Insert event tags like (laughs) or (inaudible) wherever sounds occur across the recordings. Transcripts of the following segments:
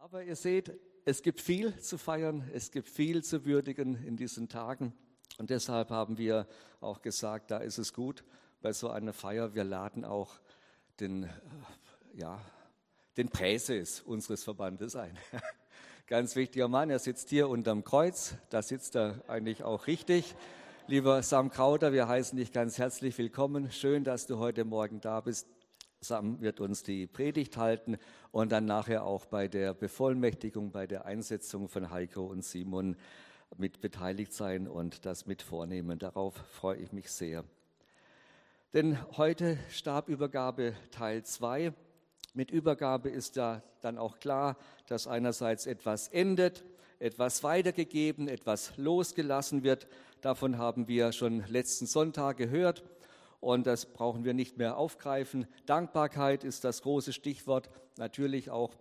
Aber ihr seht, es gibt viel zu feiern, es gibt viel zu würdigen in diesen Tagen. Und deshalb haben wir auch gesagt, da ist es gut bei so einer Feier, wir laden auch den, äh, ja, den Präses unseres Verbandes ein. (laughs) Ganz wichtiger Mann, er sitzt hier unterm Kreuz, da sitzt er eigentlich auch richtig. Lieber Sam Krauter, wir heißen dich ganz herzlich willkommen. Schön, dass du heute Morgen da bist. Sam wird uns die Predigt halten und dann nachher auch bei der Bevollmächtigung, bei der Einsetzung von Heiko und Simon mit beteiligt sein und das mit vornehmen. Darauf freue ich mich sehr. Denn heute Stabübergabe Teil 2. Mit Übergabe ist ja dann auch klar, dass einerseits etwas endet, etwas weitergegeben, etwas losgelassen wird. Davon haben wir schon letzten Sonntag gehört und das brauchen wir nicht mehr aufgreifen. Dankbarkeit ist das große Stichwort, natürlich auch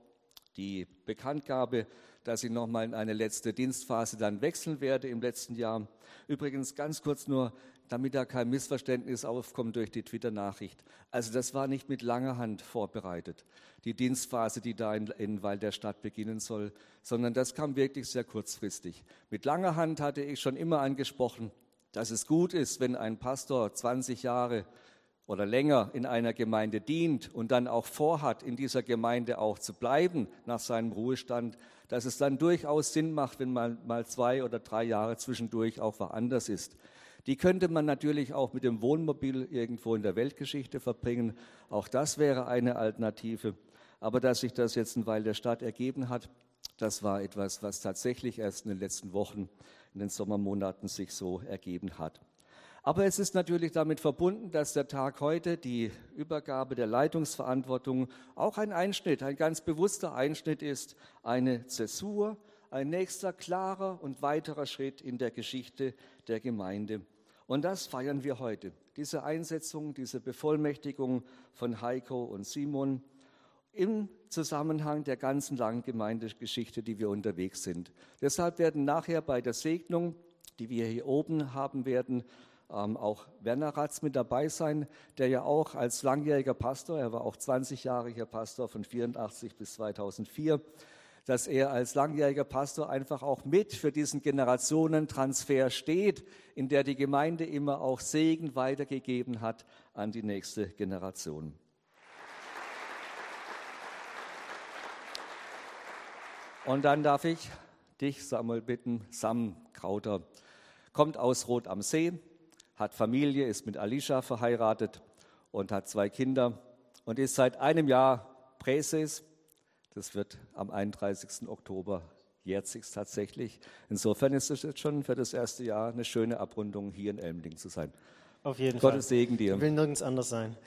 die Bekanntgabe, dass ich nochmal in eine letzte Dienstphase dann wechseln werde im letzten Jahr. Übrigens ganz kurz nur, damit da kein Missverständnis aufkommt durch die Twitter-Nachricht. Also das war nicht mit langer Hand vorbereitet, die Dienstphase, die da in, in Weil der Stadt beginnen soll, sondern das kam wirklich sehr kurzfristig. Mit langer Hand hatte ich schon immer angesprochen, dass es gut ist, wenn ein Pastor 20 Jahre oder länger in einer Gemeinde dient und dann auch vorhat, in dieser Gemeinde auch zu bleiben nach seinem Ruhestand, dass es dann durchaus Sinn macht, wenn man mal zwei oder drei Jahre zwischendurch auch woanders ist. Die könnte man natürlich auch mit dem Wohnmobil irgendwo in der Weltgeschichte verbringen. Auch das wäre eine Alternative. Aber dass sich das jetzt in Weil der Stadt ergeben hat, das war etwas, was tatsächlich erst in den letzten Wochen in den Sommermonaten sich so ergeben hat. Aber es ist natürlich damit verbunden, dass der Tag heute, die Übergabe der Leitungsverantwortung, auch ein Einschnitt, ein ganz bewusster Einschnitt ist, eine Zäsur, ein nächster klarer und weiterer Schritt in der Geschichte der Gemeinde. Und das feiern wir heute. Diese Einsetzung, diese Bevollmächtigung von Heiko und Simon im Zusammenhang der ganzen langen Gemeindegeschichte, die wir unterwegs sind. Deshalb werden nachher bei der Segnung, die wir hier oben haben werden, ähm, auch Werner Ratz mit dabei sein, der ja auch als langjähriger Pastor, er war auch 20 Jahre hier Pastor von 84 bis 2004, dass er als langjähriger Pastor einfach auch mit für diesen Generationentransfer steht, in der die Gemeinde immer auch Segen weitergegeben hat an die nächste Generation. Und dann darf ich dich, Samuel, bitten, Sam Krauter, kommt aus Rot am See, hat Familie, ist mit Alicia verheiratet und hat zwei Kinder und ist seit einem Jahr Präses. Das wird am 31. Oktober jährt sich tatsächlich. Insofern ist es jetzt schon für das erste Jahr eine schöne Abrundung, hier in Elmling zu sein. Auf jeden Gottes Fall. Gottes Segen dir. Ich will nirgends anders sein.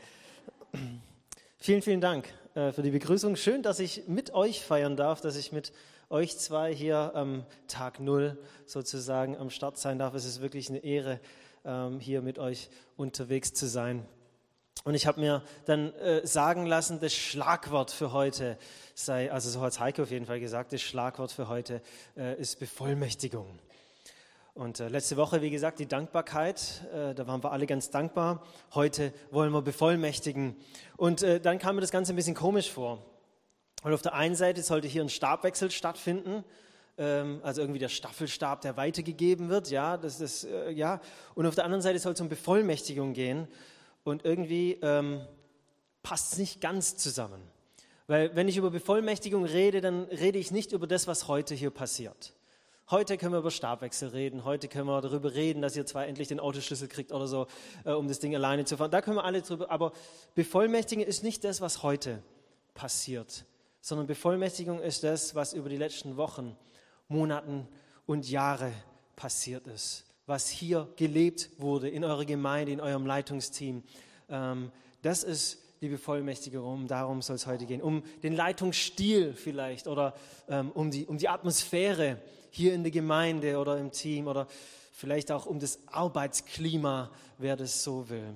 Vielen, vielen Dank äh, für die Begrüßung. Schön, dass ich mit euch feiern darf, dass ich mit euch zwei hier am Tag Null sozusagen am Start sein darf. Es ist wirklich eine Ehre, ähm, hier mit euch unterwegs zu sein. Und ich habe mir dann äh, sagen lassen, das Schlagwort für heute sei, also so hat Heiko auf jeden Fall gesagt, das Schlagwort für heute äh, ist Bevollmächtigung. Und äh, letzte Woche, wie gesagt, die Dankbarkeit, äh, da waren wir alle ganz dankbar. Heute wollen wir bevollmächtigen. Und äh, dann kam mir das Ganze ein bisschen komisch vor. Und auf der einen Seite sollte hier ein Stabwechsel stattfinden, ähm, also irgendwie der Staffelstab, der weitergegeben wird, ja, das ist, ja. Und auf der anderen Seite soll es um Bevollmächtigung gehen. Und irgendwie ähm, passt es nicht ganz zusammen. Weil wenn ich über Bevollmächtigung rede, dann rede ich nicht über das, was heute hier passiert. Heute können wir über Stabwechsel reden. Heute können wir darüber reden, dass ihr zwar endlich den Autoschlüssel kriegt oder so, äh, um das Ding alleine zu fahren. Da können wir alle drüber. Aber Bevollmächtigung ist nicht das, was heute passiert, sondern Bevollmächtigung ist das, was über die letzten Wochen, Monaten und Jahre passiert ist. Was hier gelebt wurde in eurer Gemeinde, in eurem Leitungsteam. Ähm, das ist die Bevollmächtigung. Darum soll es heute gehen. Um den Leitungsstil vielleicht oder ähm, um, die, um die Atmosphäre hier in der Gemeinde oder im Team oder vielleicht auch um das Arbeitsklima, wer das so will.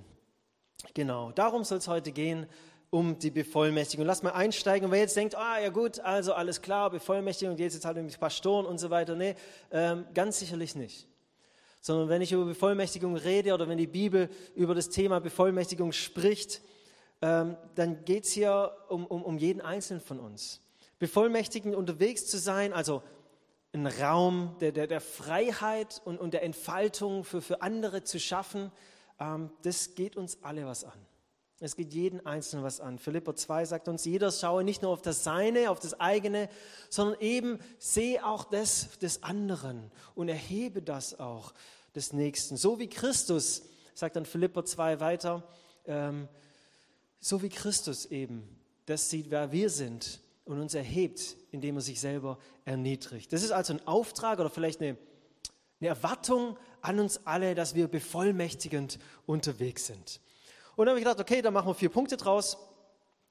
Genau, darum soll es heute gehen, um die Bevollmächtigung. Lass mal einsteigen. Und wer jetzt denkt, ah ja gut, also alles klar, Bevollmächtigung, geht jetzt halt die Pastoren und so weiter. Nee, ähm, ganz sicherlich nicht. Sondern wenn ich über Bevollmächtigung rede oder wenn die Bibel über das Thema Bevollmächtigung spricht, ähm, dann geht es hier um, um, um jeden Einzelnen von uns. Bevollmächtigen unterwegs zu sein, also einen Raum der, der, der Freiheit und, und der Entfaltung für, für andere zu schaffen, ähm, das geht uns alle was an. Es geht jeden Einzelnen was an. Philippa 2 sagt uns, jeder schaue nicht nur auf das Seine, auf das eigene, sondern eben sehe auch das des anderen und erhebe das auch des Nächsten. So wie Christus, sagt dann Philippa 2 weiter, ähm, so wie Christus eben das sieht, wer wir sind und uns erhebt, indem er sich selber erniedrigt. Das ist also ein Auftrag oder vielleicht eine, eine Erwartung an uns alle, dass wir bevollmächtigend unterwegs sind. Und dann habe ich gedacht, okay, dann machen wir vier Punkte draus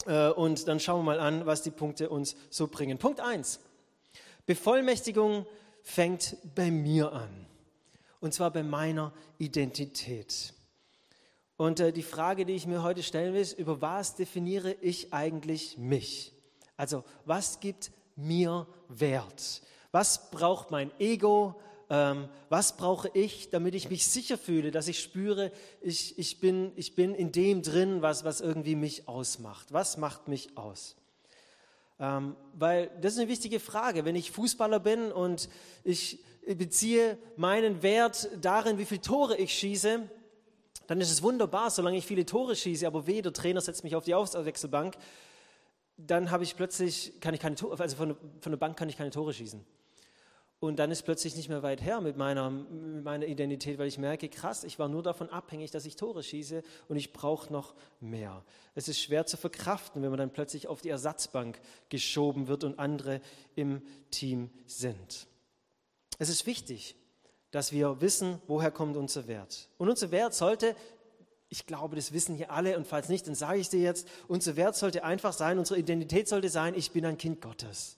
äh, und dann schauen wir mal an, was die Punkte uns so bringen. Punkt 1. Bevollmächtigung fängt bei mir an. Und zwar bei meiner Identität. Und äh, die Frage, die ich mir heute stellen will, ist, über was definiere ich eigentlich mich? Also, was gibt mir Wert? Was braucht mein Ego? Ähm, was brauche ich, damit ich mich sicher fühle, dass ich spüre, ich, ich, bin, ich bin in dem drin, was, was irgendwie mich ausmacht? Was macht mich aus? Ähm, weil das ist eine wichtige Frage. Wenn ich Fußballer bin und ich beziehe meinen Wert darin, wie viele Tore ich schieße, dann ist es wunderbar, solange ich viele Tore schieße, aber weh, der Trainer setzt mich auf die Auswechselbank, dann habe ich plötzlich, kann ich keine Tore, also von, von der Bank kann ich keine Tore schießen. Und dann ist plötzlich nicht mehr weit her mit meiner, mit meiner Identität, weil ich merke, krass, ich war nur davon abhängig, dass ich Tore schieße und ich brauche noch mehr. Es ist schwer zu verkraften, wenn man dann plötzlich auf die Ersatzbank geschoben wird und andere im Team sind. Es ist wichtig, dass wir wissen, woher kommt unser Wert. Und unser Wert sollte, ich glaube, das wissen hier alle, und falls nicht, dann sage ich dir jetzt, unser Wert sollte einfach sein, unsere Identität sollte sein, ich bin ein Kind Gottes.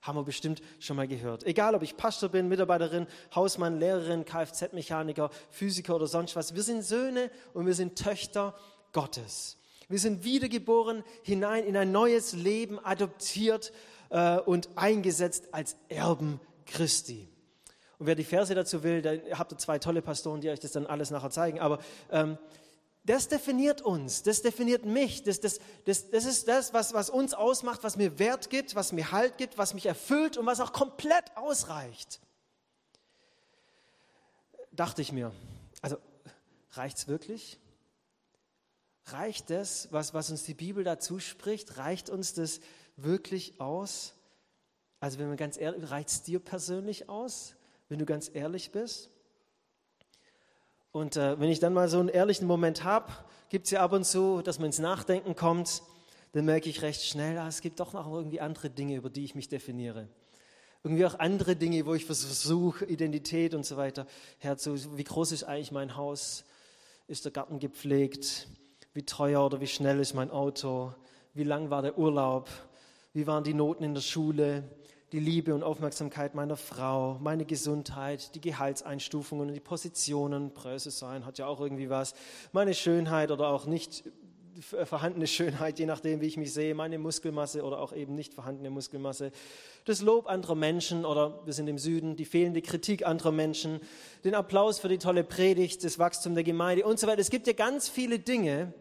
Haben wir bestimmt schon mal gehört. Egal, ob ich Pastor bin, Mitarbeiterin, Hausmann, Lehrerin, Kfz-Mechaniker, Physiker oder sonst was. Wir sind Söhne und wir sind Töchter Gottes. Wir sind wiedergeboren hinein in ein neues Leben, adoptiert äh, und eingesetzt als Erben Christi. Und wer die Verse dazu will, da habt ihr zwei tolle Pastoren, die euch das dann alles nachher zeigen. Aber ähm, das definiert uns, das definiert mich, das, das, das, das ist das, was, was uns ausmacht, was mir Wert gibt, was mir Halt gibt, was mich erfüllt und was auch komplett ausreicht. Dachte ich mir, also reicht es wirklich? Reicht das, was, was uns die Bibel dazu spricht, reicht uns das wirklich aus? Also wenn man ganz ehrlich, reicht es dir persönlich aus, wenn du ganz ehrlich bist? Und äh, wenn ich dann mal so einen ehrlichen Moment habe, gibt es ja ab und zu, dass man ins Nachdenken kommt, dann merke ich recht schnell, ah, es gibt doch noch irgendwie andere Dinge, über die ich mich definiere. Irgendwie auch andere Dinge, wo ich versuche, Identität und so weiter herzu. Wie groß ist eigentlich mein Haus? Ist der Garten gepflegt? Wie teuer oder wie schnell ist mein Auto? Wie lang war der Urlaub? Wie waren die Noten in der Schule? Die Liebe und Aufmerksamkeit meiner Frau, meine Gesundheit, die Gehaltseinstufungen und die Positionen, Pröse sein hat ja auch irgendwie was, meine Schönheit oder auch nicht vorhandene Schönheit, je nachdem, wie ich mich sehe, meine Muskelmasse oder auch eben nicht vorhandene Muskelmasse, das Lob anderer Menschen oder wir sind im Süden, die fehlende Kritik anderer Menschen, den Applaus für die tolle Predigt, das Wachstum der Gemeinde und so weiter. Es gibt ja ganz viele Dinge,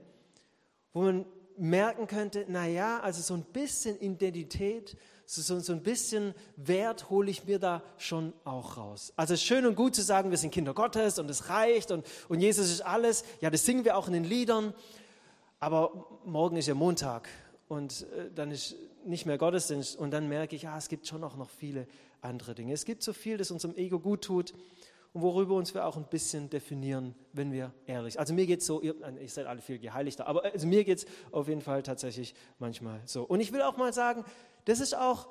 wo man merken könnte, naja, also so ein bisschen Identität so, so ein bisschen Wert hole ich mir da schon auch raus. Also es ist schön und gut zu sagen, wir sind Kinder Gottes und es reicht und, und Jesus ist alles. Ja, das singen wir auch in den Liedern. Aber morgen ist ja Montag und äh, dann ist nicht mehr Gottesdienst und dann merke ich, ja, es gibt schon auch noch viele andere Dinge. Es gibt so viel, das unserem Ego gut tut und worüber uns wir auch ein bisschen definieren, wenn wir ehrlich sind. Also mir geht es so, ihr, ihr seid alle viel geheiligter, aber also mir geht es auf jeden Fall tatsächlich manchmal so. Und ich will auch mal sagen, das ist auch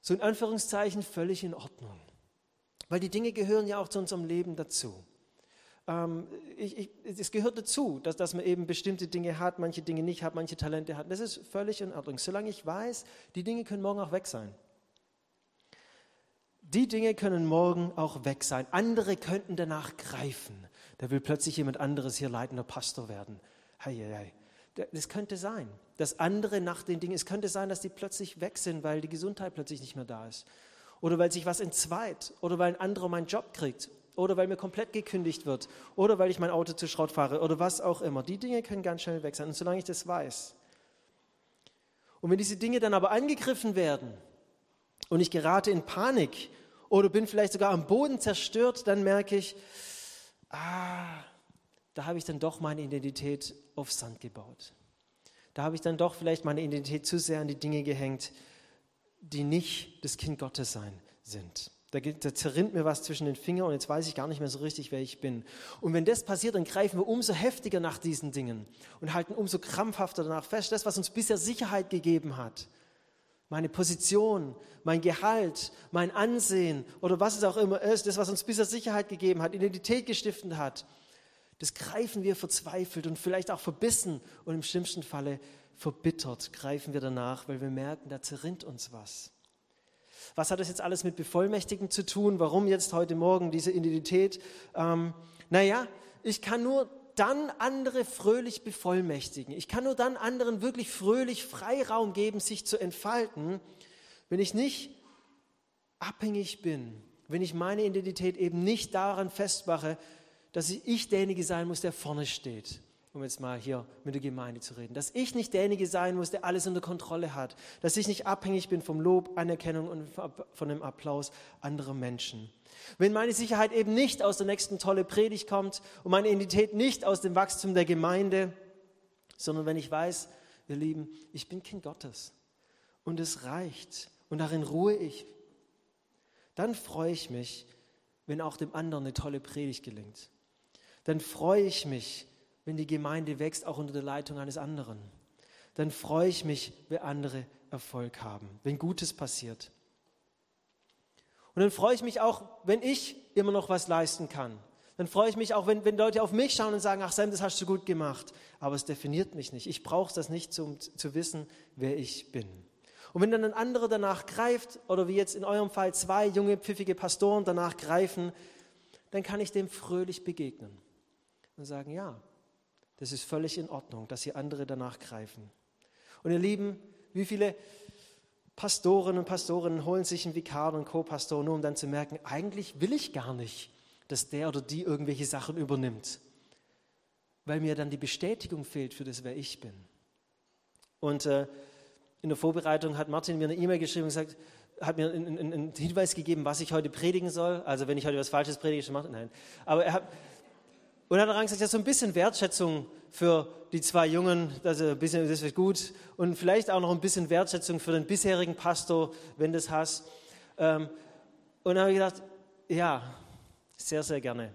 so in Anführungszeichen völlig in Ordnung. Weil die Dinge gehören ja auch zu unserem Leben dazu. Ähm, ich, ich, es gehört dazu, dass, dass man eben bestimmte Dinge hat, manche Dinge nicht hat, manche Talente hat. Das ist völlig in Ordnung. Solange ich weiß, die Dinge können morgen auch weg sein. Die Dinge können morgen auch weg sein. Andere könnten danach greifen. Da will plötzlich jemand anderes hier leitender Pastor werden. Hei, hei, hei. Das könnte sein, dass andere nach den Dingen, es könnte sein, dass die plötzlich weg sind, weil die Gesundheit plötzlich nicht mehr da ist. Oder weil sich was entzweit. Oder weil ein anderer meinen Job kriegt. Oder weil mir komplett gekündigt wird. Oder weil ich mein Auto zu Schrott fahre. Oder was auch immer. Die Dinge können ganz schnell weg sein. Und solange ich das weiß. Und wenn diese Dinge dann aber angegriffen werden und ich gerate in Panik oder bin vielleicht sogar am Boden zerstört, dann merke ich, ah, da habe ich dann doch meine Identität auf Sand gebaut. Da habe ich dann doch vielleicht meine Identität zu sehr an die Dinge gehängt, die nicht das Kind Gottes sein sind. Da, da, zerrinnt mir was zwischen den Fingern und jetzt weiß ich gar nicht mehr so richtig, wer ich bin. Und wenn das passiert, dann greifen wir umso heftiger nach diesen Dingen und halten umso krampfhafter danach fest, das, was uns bisher Sicherheit gegeben hat. Meine Position, mein Gehalt, mein Ansehen oder was es auch immer ist, das, was uns bisher Sicherheit gegeben hat, Identität gestiftet hat, das greifen wir verzweifelt und vielleicht auch verbissen und im schlimmsten Falle verbittert greifen wir danach, weil wir merken, da zerrinnt uns was. Was hat das jetzt alles mit Bevollmächtigen zu tun? Warum jetzt heute Morgen diese Identität? Ähm, naja, ich kann nur dann andere fröhlich bevollmächtigen. Ich kann nur dann anderen wirklich fröhlich Freiraum geben, sich zu entfalten, wenn ich nicht abhängig bin, wenn ich meine Identität eben nicht daran festmache, dass ich derjenige sein muss, der vorne steht um jetzt mal hier mit der Gemeinde zu reden, dass ich nicht derjenige sein muss, der alles unter Kontrolle hat, dass ich nicht abhängig bin vom Lob, Anerkennung und von dem Applaus anderer Menschen. Wenn meine Sicherheit eben nicht aus der nächsten tolle Predigt kommt und meine Identität nicht aus dem Wachstum der Gemeinde, sondern wenn ich weiß, ihr Lieben, ich bin Kind Gottes und es reicht und darin ruhe ich, dann freue ich mich, wenn auch dem anderen eine tolle Predigt gelingt. Dann freue ich mich, wenn die Gemeinde wächst, auch unter der Leitung eines anderen. Dann freue ich mich, wenn andere Erfolg haben, wenn Gutes passiert. Und dann freue ich mich auch, wenn ich immer noch was leisten kann. Dann freue ich mich auch, wenn, wenn Leute auf mich schauen und sagen, ach Sam, das hast du gut gemacht. Aber es definiert mich nicht. Ich brauche das nicht, um zu wissen, wer ich bin. Und wenn dann ein anderer danach greift, oder wie jetzt in eurem Fall zwei junge, pfiffige Pastoren danach greifen, dann kann ich dem fröhlich begegnen und sagen, ja, das ist völlig in Ordnung, dass hier andere danach greifen. Und ihr Lieben, wie viele Pastoren und Pastorinnen holen sich einen Vikar und Co-Pastor, nur um dann zu merken, eigentlich will ich gar nicht, dass der oder die irgendwelche Sachen übernimmt, weil mir dann die Bestätigung fehlt für das, wer ich bin. Und äh, in der Vorbereitung hat Martin mir eine E-Mail geschrieben und gesagt, hat mir einen, einen, Hinweis gegeben, was ich heute predigen soll. Also wenn ich heute was Falsches predige, schon mache, nein. Aber er hat, und hat er gesagt, ja, so ein bisschen Wertschätzung für die zwei Jungen, also ein bisschen, das wird gut. Und vielleicht auch noch ein bisschen Wertschätzung für den bisherigen Pastor, wenn du das hast. Und dann habe ich gedacht, ja, sehr, sehr gerne.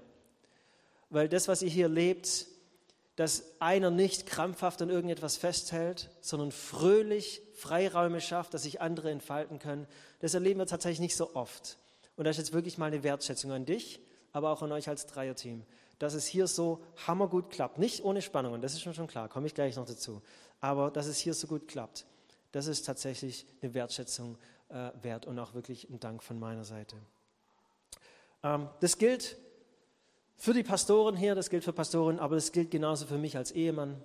Weil das, was ihr hier lebt, dass einer nicht krampfhaft an irgendetwas festhält, sondern fröhlich Freiräume schafft, dass sich andere entfalten können, das erleben wir tatsächlich nicht so oft. Und das ist jetzt wirklich mal eine Wertschätzung an dich, aber auch an euch als Dreierteam dass es hier so hammergut klappt. Nicht ohne Spannungen, das ist schon, schon klar, komme ich gleich noch dazu. Aber dass es hier so gut klappt, das ist tatsächlich eine Wertschätzung äh, wert und auch wirklich ein Dank von meiner Seite. Ähm, das gilt für die Pastoren hier, das gilt für Pastoren, aber das gilt genauso für mich als Ehemann,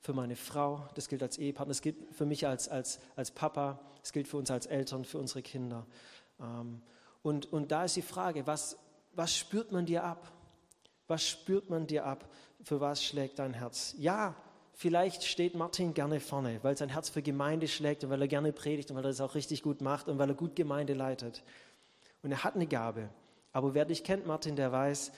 für meine Frau, das gilt als Ehepartner, das gilt für mich als, als, als Papa, das gilt für uns als Eltern, für unsere Kinder. Ähm, und, und da ist die Frage, was, was spürt man dir ab? Was spürt man dir ab? Für was schlägt dein Herz? Ja, vielleicht steht Martin gerne vorne, weil sein Herz für Gemeinde schlägt und weil er gerne predigt und weil er das auch richtig gut macht und weil er gut Gemeinde leitet. Und er hat eine Gabe. Aber wer dich kennt, Martin, der weiß,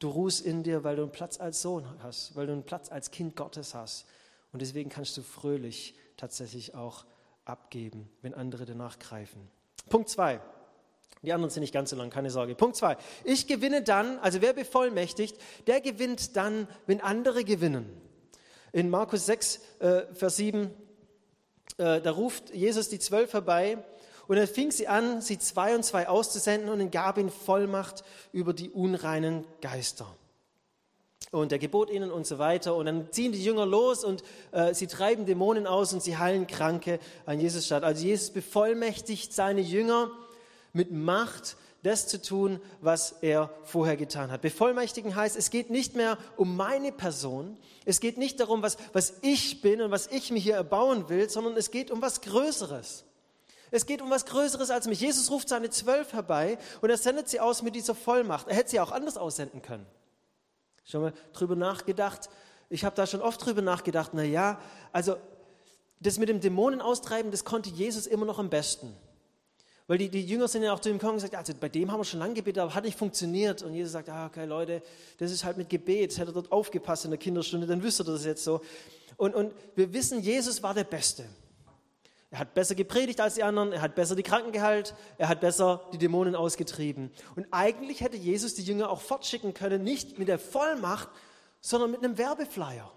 du ruhst in dir, weil du einen Platz als Sohn hast, weil du einen Platz als Kind Gottes hast. Und deswegen kannst du fröhlich tatsächlich auch abgeben, wenn andere danach greifen. Punkt zwei. Die anderen sind nicht ganz so lang, keine Sorge. Punkt zwei. Ich gewinne dann, also wer bevollmächtigt, der gewinnt dann, wenn andere gewinnen. In Markus 6, äh, Vers 7, äh, da ruft Jesus die Zwölf herbei und er fing sie an, sie zwei und zwei auszusenden und gab ihnen Vollmacht über die unreinen Geister. Und er gebot ihnen und so weiter. Und dann ziehen die Jünger los und äh, sie treiben Dämonen aus und sie heilen Kranke an Jesus statt. Also Jesus bevollmächtigt seine Jünger, mit Macht das zu tun, was er vorher getan hat. Bevollmächtigen heißt, es geht nicht mehr um meine Person, es geht nicht darum, was, was ich bin und was ich mir hier erbauen will, sondern es geht um was Größeres. Es geht um was Größeres als mich. Jesus ruft seine Zwölf herbei und er sendet sie aus mit dieser Vollmacht. Er hätte sie auch anders aussenden können. Schon mal drüber nachgedacht? Ich habe da schon oft drüber nachgedacht. Na ja, also das mit dem Dämonen austreiben, das konnte Jesus immer noch am besten. Weil die, die Jünger sind ja auch zu ihm gekommen und gesagt, also bei dem haben wir schon lange gebetet, aber hat nicht funktioniert. Und Jesus sagt, ah, okay, Leute, das ist halt mit Gebet. Hätte er dort aufgepasst in der Kinderstunde, dann wüsste er das jetzt so. Und, und wir wissen, Jesus war der Beste. Er hat besser gepredigt als die anderen, er hat besser die Kranken geheilt, er hat besser die Dämonen ausgetrieben. Und eigentlich hätte Jesus die Jünger auch fortschicken können, nicht mit der Vollmacht, sondern mit einem Werbeflyer.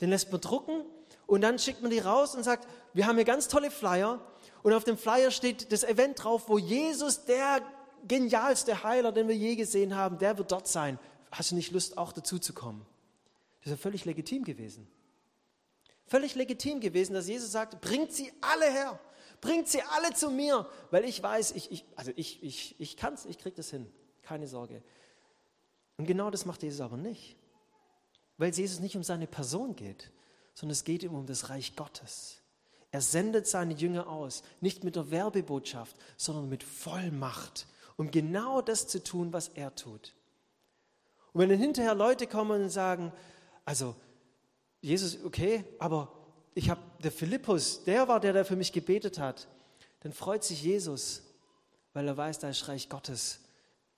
Den lässt man drucken und dann schickt man die raus und sagt, wir haben hier ganz tolle Flyer und auf dem Flyer steht das Event drauf, wo Jesus, der genialste Heiler, den wir je gesehen haben, der wird dort sein. Hast du nicht Lust, auch dazu zu kommen? Das ist ja völlig legitim gewesen. Völlig legitim gewesen, dass Jesus sagt, bringt sie alle her, bringt sie alle zu mir, weil ich weiß, ich, ich also ich, ich, ich kann es, ich kriege das hin, keine Sorge. Und genau das macht Jesus aber nicht, weil es Jesus nicht um seine Person geht, sondern es geht ihm um das Reich Gottes. Er sendet seine Jünger aus, nicht mit der Werbebotschaft, sondern mit Vollmacht, um genau das zu tun, was er tut. Und wenn dann hinterher Leute kommen und sagen, also Jesus, okay, aber ich habe der Philippus, der war der, der für mich gebetet hat, dann freut sich Jesus, weil er weiß, da ist Reich Gottes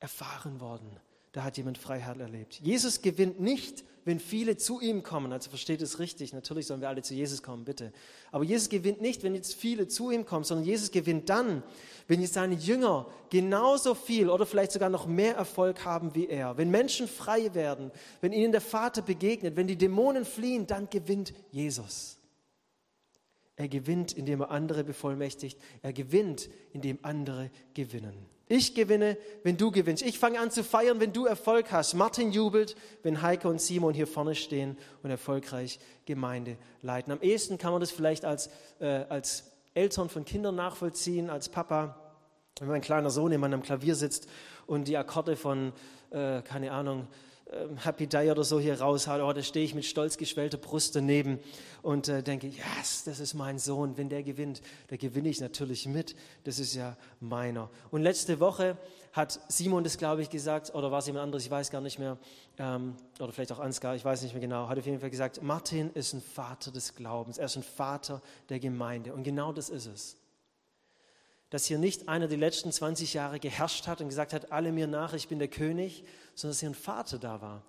erfahren worden. Da hat jemand Freiheit erlebt. Jesus gewinnt nicht wenn viele zu ihm kommen, also versteht es richtig, natürlich sollen wir alle zu Jesus kommen, bitte. Aber Jesus gewinnt nicht, wenn jetzt viele zu ihm kommen, sondern Jesus gewinnt dann, wenn jetzt seine Jünger genauso viel oder vielleicht sogar noch mehr Erfolg haben wie er. Wenn Menschen frei werden, wenn ihnen der Vater begegnet, wenn die Dämonen fliehen, dann gewinnt Jesus. Er gewinnt, indem er andere bevollmächtigt. Er gewinnt, indem andere gewinnen. Ich gewinne, wenn du gewinnst. Ich fange an zu feiern, wenn du Erfolg hast. Martin jubelt, wenn Heike und Simon hier vorne stehen und erfolgreich Gemeinde leiten. Am ehesten kann man das vielleicht als, äh, als Eltern von Kindern nachvollziehen, als Papa. Wenn mein kleiner Sohn in meinem Klavier sitzt und die Akkorde von, äh, keine Ahnung, ähm, Happy Day oder so hier raushaue, oh, da stehe ich mit stolz geschwellter Brust daneben und äh, denke, yes, das ist mein Sohn. Wenn der gewinnt, da gewinne ich natürlich mit. Das ist ja meiner. Und letzte Woche hat Simon das, glaube ich, gesagt, oder war es jemand anderes, ich weiß gar nicht mehr, ähm, oder vielleicht auch Ansgar, ich weiß nicht mehr genau, hat auf jeden Fall gesagt, Martin ist ein Vater des Glaubens, er ist ein Vater der Gemeinde. Und genau das ist es dass hier nicht einer die letzten 20 Jahre geherrscht hat und gesagt hat, alle mir nach, ich bin der König, sondern dass hier ein Vater da war,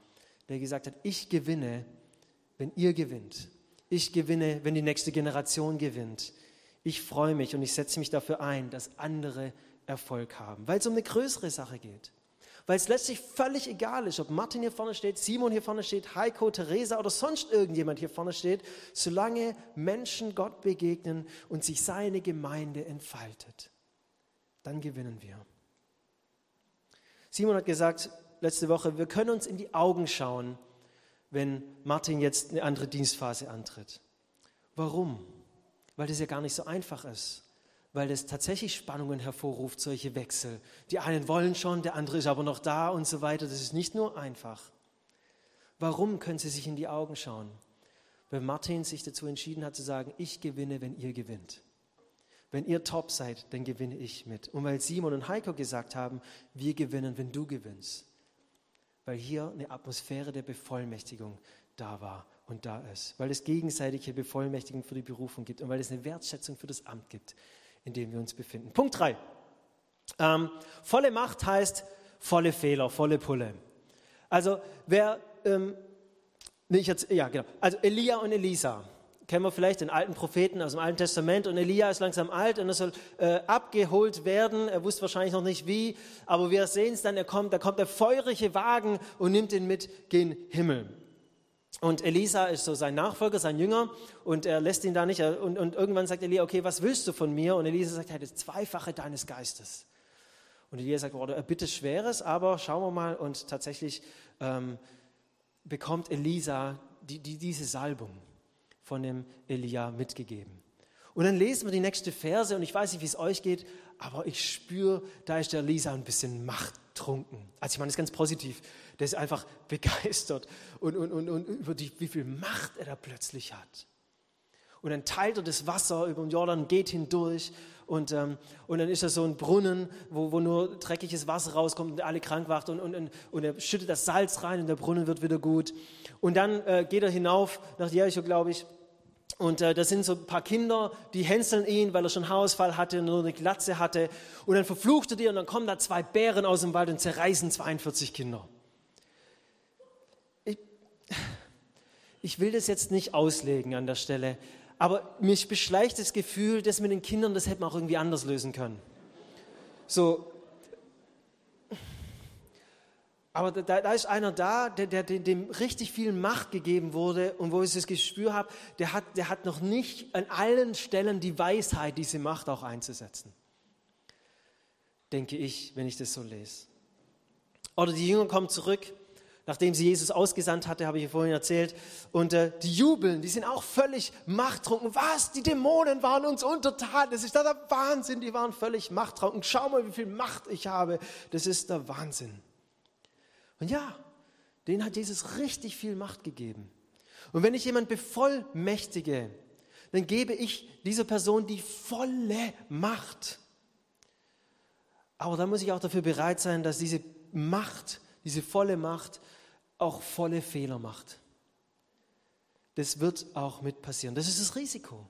der gesagt hat, ich gewinne, wenn ihr gewinnt. Ich gewinne, wenn die nächste Generation gewinnt. Ich freue mich und ich setze mich dafür ein, dass andere Erfolg haben, weil es um eine größere Sache geht. Weil es letztlich völlig egal ist, ob Martin hier vorne steht, Simon hier vorne steht, Heiko, Theresa oder sonst irgendjemand hier vorne steht, solange Menschen Gott begegnen und sich seine Gemeinde entfaltet. Dann gewinnen wir. Simon hat gesagt letzte Woche, wir können uns in die Augen schauen, wenn Martin jetzt eine andere Dienstphase antritt. Warum? Weil das ja gar nicht so einfach ist weil das tatsächlich Spannungen hervorruft, solche Wechsel. Die einen wollen schon, der andere ist aber noch da und so weiter. Das ist nicht nur einfach. Warum können Sie sich in die Augen schauen? Weil Martin sich dazu entschieden hat zu sagen, ich gewinne, wenn ihr gewinnt. Wenn ihr top seid, dann gewinne ich mit. Und weil Simon und Heiko gesagt haben, wir gewinnen, wenn du gewinnst. Weil hier eine Atmosphäre der Bevollmächtigung da war und da ist. Weil es gegenseitige Bevollmächtigung für die Berufung gibt und weil es eine Wertschätzung für das Amt gibt in dem wir uns befinden. Punkt 3. Ähm, volle Macht heißt volle Fehler, volle Pulle. Also wer, ähm, ich jetzt, ja genau, also Elia und Elisa, kennen wir vielleicht den alten Propheten aus dem Alten Testament und Elia ist langsam alt und er soll äh, abgeholt werden. Er wusste wahrscheinlich noch nicht wie, aber wir sehen es dann, er kommt, da kommt der feurige Wagen und nimmt ihn mit gen Himmel. Und Elisa ist so sein Nachfolger, sein Jünger, und er lässt ihn da nicht. Und, und irgendwann sagt Elia, okay, was willst du von mir? Und Elisa sagt, hey, das Zweifache deines Geistes. Und Elia sagt, oh, bitte Schweres, aber schauen wir mal. Und tatsächlich ähm, bekommt Elisa die, die, diese Salbung von dem Elia mitgegeben. Und dann lesen wir die nächste Verse und ich weiß nicht, wie es euch geht, aber ich spüre, da ist der Elisa ein bisschen machttrunken. Also ich meine, das ist ganz positiv der ist einfach (laughs) begeistert und, und, und, und über die, wie viel Macht er da plötzlich hat. Und dann teilt er das Wasser über den Jordan, geht hindurch und, ähm, und dann ist da so ein Brunnen, wo, wo nur dreckiges Wasser rauskommt und alle krank macht und, und, und er schüttet das Salz rein und der Brunnen wird wieder gut. Und dann äh, geht er hinauf nach Jericho, glaube ich, Und äh, da sind so ein paar Kinder, die hänseln ihn, weil er schon Haarausfall hatte und nur eine Glatze hatte. Und dann verflucht er die und dann kommen da zwei Bären aus dem Wald und zerreißen 42 Kinder. Ich, ich will das jetzt nicht auslegen an der Stelle, aber mich beschleicht das Gefühl, das mit den Kindern, das hätte man auch irgendwie anders lösen können. So, aber da, da, ist einer da, der, der, dem richtig viel Macht gegeben wurde und wo ich das Gespür habe, der hat, der hat noch nicht an allen Stellen die Weisheit, diese Macht auch einzusetzen. Denke ich, wenn ich das so lese. Oder die Jünger kommen zurück, nachdem sie Jesus ausgesandt hatte, habe ich vorhin erzählt, und äh, die jubeln, die sind auch völlig machttrunken. Was? Die Dämonen waren uns untertan. Das ist der Wahnsinn, die waren völlig machttrunken. Schau mal, wie viel Macht ich habe. Das ist der Wahnsinn. Und ja, denen hat Jesus richtig viel Macht gegeben. Und wenn ich jemand bevollmächtige, dann gebe ich dieser Person die volle Macht. Aber dann muss ich auch dafür bereit sein, dass diese Macht, diese volle Macht auch volle Fehler macht. Das wird auch mit passieren. Das ist das Risiko.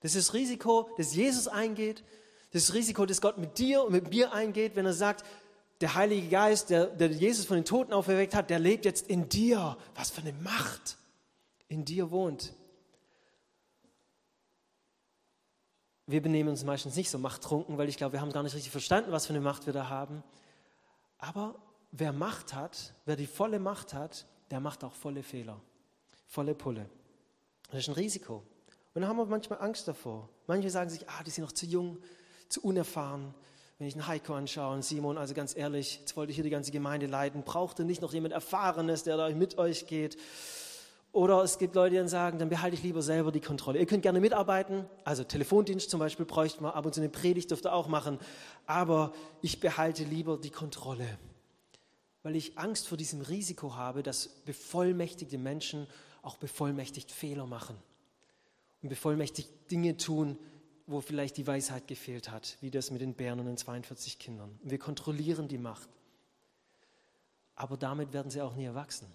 Das ist das Risiko, das Jesus eingeht. Das Risiko, das Gott mit dir und mit mir eingeht, wenn er sagt, der Heilige Geist, der, der Jesus von den Toten auferweckt hat, der lebt jetzt in dir. Was für eine Macht in dir wohnt. Wir benehmen uns meistens nicht so machttrunken, weil ich glaube, wir haben gar nicht richtig verstanden, was für eine Macht wir da haben. Aber wer Macht hat, wer die volle Macht hat, der macht auch volle Fehler, volle Pulle. Das ist ein Risiko. Und da haben wir manchmal Angst davor. Manche sagen sich, ah, die sind noch zu jung, zu unerfahren, wenn ich einen Heiko anschaue und Simon, also ganz ehrlich, jetzt wollte ich hier die ganze Gemeinde leiten, braucht ihr nicht noch jemand Erfahrenes, der da mit euch geht? Oder es gibt Leute, die dann sagen, dann behalte ich lieber selber die Kontrolle. Ihr könnt gerne mitarbeiten, also Telefondienst zum Beispiel bräuchte man, ab und zu eine Predigt dürft ihr auch machen, aber ich behalte lieber die Kontrolle, weil ich Angst vor diesem Risiko habe, dass bevollmächtigte Menschen auch bevollmächtigt Fehler machen und bevollmächtigt Dinge tun, wo vielleicht die Weisheit gefehlt hat, wie das mit den Bären und den 42 Kindern. Wir kontrollieren die Macht. Aber damit werden sie auch nie erwachsen.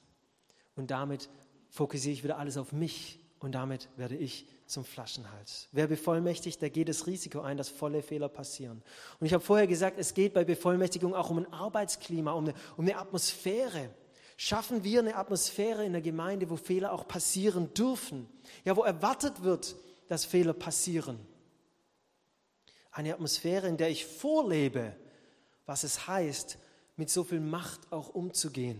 Und damit fokussiere ich wieder alles auf mich und damit werde ich zum Flaschenhals. Wer bevollmächtigt, der geht das Risiko ein, dass volle Fehler passieren. Und ich habe vorher gesagt, es geht bei Bevollmächtigung auch um ein Arbeitsklima, um eine, um eine Atmosphäre. Schaffen wir eine Atmosphäre in der Gemeinde, wo Fehler auch passieren dürfen? Ja, wo erwartet wird, dass Fehler passieren eine Atmosphäre, in der ich vorlebe, was es heißt, mit so viel Macht auch umzugehen.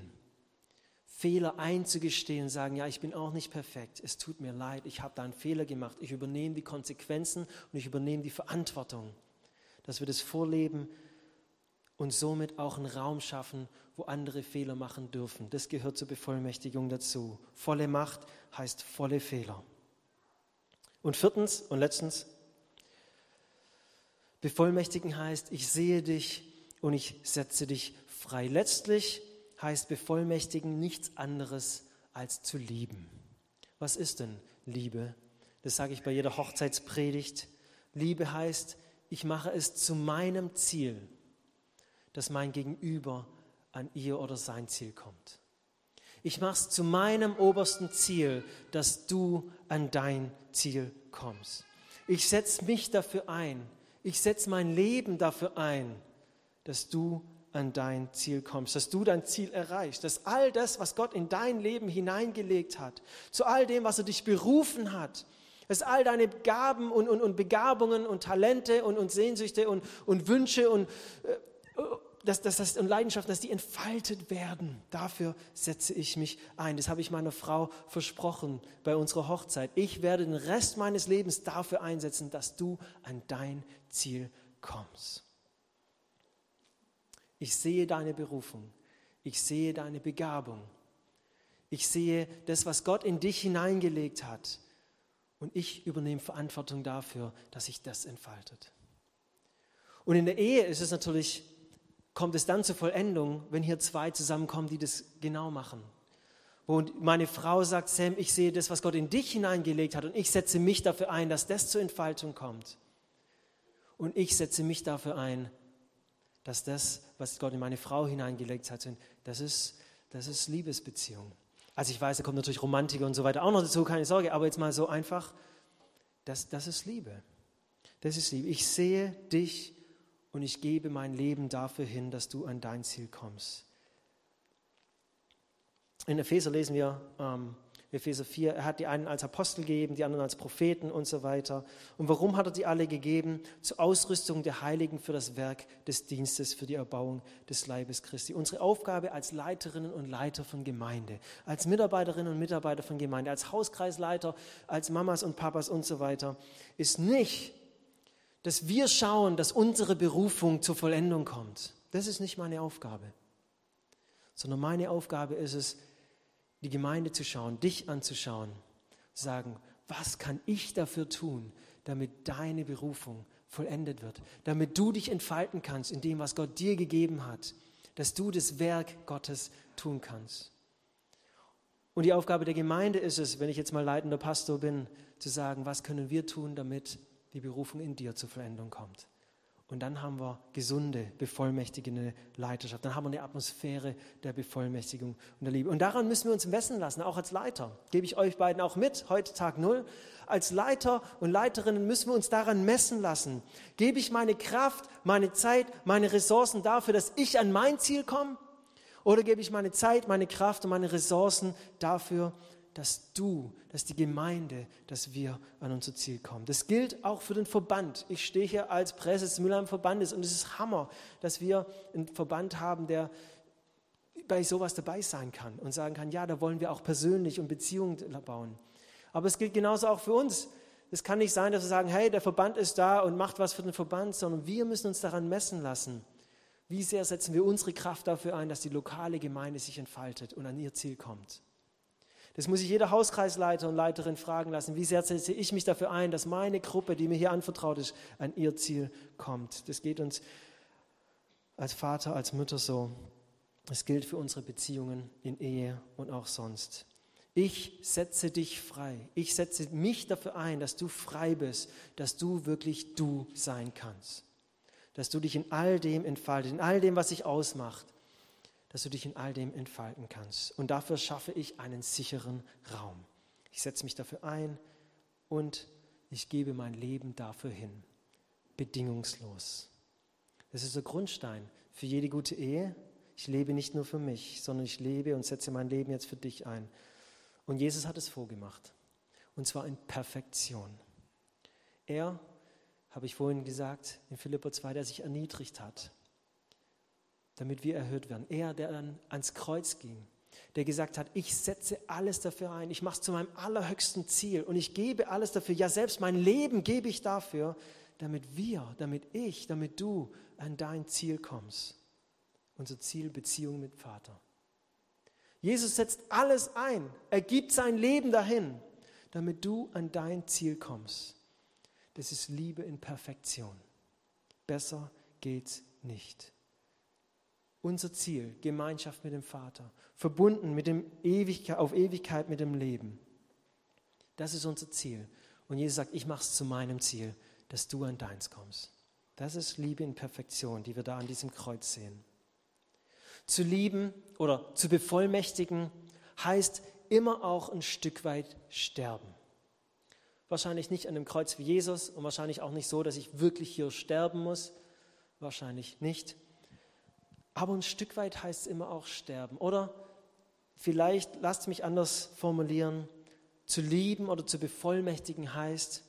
Fehler einzugestehen, sagen, ja, ich bin auch nicht perfekt, es tut mir leid, ich habe da einen Fehler gemacht, ich übernehme die Konsequenzen und ich übernehme die Verantwortung, dass wir das vorleben und somit auch einen Raum schaffen, wo andere Fehler machen dürfen. Das gehört zur Bevollmächtigung dazu. Volle Macht heißt volle Fehler. Und viertens und letztens, Bevollmächtigen heißt, ich sehe dich und ich setze dich frei. Letztlich heißt bevollmächtigen nichts anderes als zu lieben. Was ist denn Liebe? Das sage ich bei jeder Hochzeitspredigt. Liebe heißt, ich mache es zu meinem Ziel, dass mein Gegenüber an ihr oder sein Ziel kommt. Ich mache es zu meinem obersten Ziel, dass du an dein Ziel kommst. Ich setze mich dafür ein, ich setze mein Leben dafür ein, dass du an dein Ziel kommst, dass du dein Ziel erreichst, dass all das, was Gott in dein Leben hineingelegt hat, zu all dem, was er dich berufen hat, dass all deine Gaben und, und, und Begabungen und Talente und, und Sehnsüchte und, und Wünsche und äh, dass, dass, dass, und Leidenschaften, dass die entfaltet werden. Dafür setze ich mich ein. Das habe ich meiner Frau versprochen bei unserer Hochzeit. Ich werde den Rest meines Lebens dafür einsetzen, dass du an dein Ziel kommst. Ich sehe deine Berufung. Ich sehe deine Begabung. Ich sehe das, was Gott in dich hineingelegt hat. Und ich übernehme Verantwortung dafür, dass sich das entfaltet. Und in der Ehe ist es natürlich kommt es dann zur Vollendung, wenn hier zwei zusammenkommen, die das genau machen. Wo meine Frau sagt, Sam, ich sehe das, was Gott in dich hineingelegt hat und ich setze mich dafür ein, dass das zur Entfaltung kommt. Und ich setze mich dafür ein, dass das, was Gott in meine Frau hineingelegt hat, das ist, das ist Liebesbeziehung. Also ich weiß, da kommt natürlich Romantik und so weiter auch noch dazu, keine Sorge, aber jetzt mal so einfach, das, das ist Liebe. Das ist Liebe. Ich sehe dich und ich gebe mein Leben dafür hin, dass du an dein Ziel kommst. In Epheser lesen wir, ähm, Epheser 4, er hat die einen als Apostel gegeben, die anderen als Propheten und so weiter. Und warum hat er die alle gegeben? Zur Ausrüstung der Heiligen für das Werk des Dienstes, für die Erbauung des Leibes Christi. Unsere Aufgabe als Leiterinnen und Leiter von Gemeinde, als Mitarbeiterinnen und Mitarbeiter von Gemeinde, als Hauskreisleiter, als Mamas und Papas und so weiter, ist nicht, dass wir schauen, dass unsere Berufung zur Vollendung kommt. Das ist nicht meine Aufgabe. Sondern meine Aufgabe ist es, die Gemeinde zu schauen, dich anzuschauen, sagen, was kann ich dafür tun, damit deine Berufung vollendet wird, damit du dich entfalten kannst in dem, was Gott dir gegeben hat, dass du das Werk Gottes tun kannst. Und die Aufgabe der Gemeinde ist es, wenn ich jetzt mal leitender Pastor bin, zu sagen, was können wir tun, damit die Berufung in dir zur Vollendung kommt. Und dann haben wir gesunde, bevollmächtigende Leiterschaft. Dann haben wir eine Atmosphäre der Bevollmächtigung und der Liebe. Und daran müssen wir uns messen lassen, auch als Leiter. Gebe ich euch beiden auch mit, heute Tag Null. Als Leiter und Leiterinnen müssen wir uns daran messen lassen. Gebe ich meine Kraft, meine Zeit, meine Ressourcen dafür, dass ich an mein Ziel komme? Oder gebe ich meine Zeit, meine Kraft und meine Ressourcen dafür, dass du, dass die Gemeinde, dass wir an unser Ziel kommen. Das gilt auch für den Verband. Ich stehe hier als Presse des Mülheim Verbandes und es ist Hammer, dass wir einen Verband haben, der bei sowas dabei sein kann und sagen kann, ja, da wollen wir auch persönlich und Beziehungen bauen. Aber es gilt genauso auch für uns. Es kann nicht sein, dass wir sagen, hey, der Verband ist da und macht was für den Verband, sondern wir müssen uns daran messen lassen. Wie sehr setzen wir unsere Kraft dafür ein, dass die lokale Gemeinde sich entfaltet und an ihr Ziel kommt? Das muss sich jeder Hauskreisleiter und Leiterin fragen lassen. Wie sehr setze ich mich dafür ein, dass meine Gruppe, die mir hier anvertraut ist, an ihr Ziel kommt? Das geht uns als Vater, als Mutter so. Es gilt für unsere Beziehungen in Ehe und auch sonst. Ich setze dich frei. Ich setze mich dafür ein, dass du frei bist, dass du wirklich du sein kannst. Dass du dich in all dem entfaltest, in all dem, was dich ausmacht dass du dich in all dem entfalten kannst. Und dafür schaffe ich einen sicheren Raum. Ich setze mich dafür ein und ich gebe mein Leben dafür hin. Bedingungslos. Das ist der Grundstein für jede gute Ehe. Ich lebe nicht nur für mich, sondern ich lebe und setze mein Leben jetzt für dich ein. Und Jesus hat es vorgemacht. Und zwar in Perfektion. Er, habe ich vorhin gesagt, in Philippa 2, der sich erniedrigt hat, damit wir erhöht werden. Er, der dann ans Kreuz ging, der gesagt hat, ich setze alles dafür ein, ich mache es zu meinem allerhöchsten Ziel und ich gebe alles dafür, ja selbst mein Leben gebe ich dafür, damit wir, damit ich, damit du an dein Ziel kommst. Unser Ziel, Beziehung mit Vater. Jesus setzt alles ein, er gibt sein Leben dahin, damit du an dein Ziel kommst. Das ist Liebe in Perfektion. Besser geht's nicht unser Ziel, Gemeinschaft mit dem Vater, verbunden mit dem Ewigkeit, auf Ewigkeit mit dem Leben. Das ist unser Ziel. Und Jesus sagt, ich mache es zu meinem Ziel, dass du an deins kommst. Das ist Liebe in Perfektion, die wir da an diesem Kreuz sehen. Zu lieben oder zu bevollmächtigen heißt immer auch ein Stück weit sterben. Wahrscheinlich nicht an dem Kreuz wie Jesus und wahrscheinlich auch nicht so, dass ich wirklich hier sterben muss. Wahrscheinlich nicht. Aber ein Stück weit heißt es immer auch sterben. Oder vielleicht, lasst mich anders formulieren, zu lieben oder zu bevollmächtigen heißt,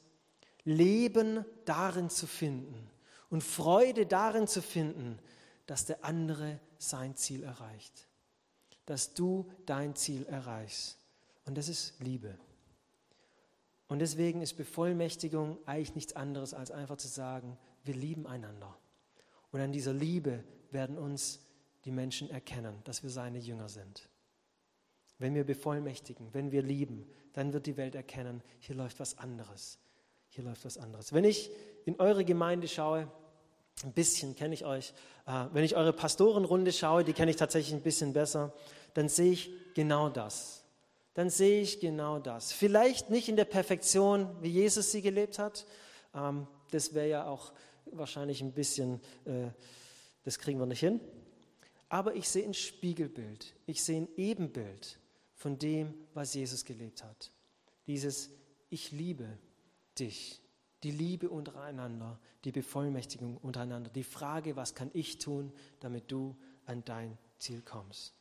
Leben darin zu finden und Freude darin zu finden, dass der andere sein Ziel erreicht. Dass du dein Ziel erreichst. Und das ist Liebe. Und deswegen ist Bevollmächtigung eigentlich nichts anderes, als einfach zu sagen, wir lieben einander. Und an dieser Liebe werden uns die Menschen erkennen, dass wir seine Jünger sind. Wenn wir bevollmächtigen, wenn wir lieben, dann wird die Welt erkennen, hier läuft was anderes. Hier läuft was anderes. Wenn ich in eure Gemeinde schaue, ein bisschen kenne ich euch, äh, wenn ich eure Pastorenrunde schaue, die kenne ich tatsächlich ein bisschen besser, dann sehe ich genau das. Dann sehe ich genau das. Vielleicht nicht in der Perfektion, wie Jesus sie gelebt hat. Ähm, das wäre ja auch wahrscheinlich ein bisschen, äh, das kriegen wir nicht hin. Aber ich sehe ein Spiegelbild, ich sehe ein Ebenbild von dem, was Jesus gelebt hat. Dieses Ich liebe dich, die Liebe untereinander, die Bevollmächtigung untereinander, die Frage, was kann ich tun, damit du an dein Ziel kommst.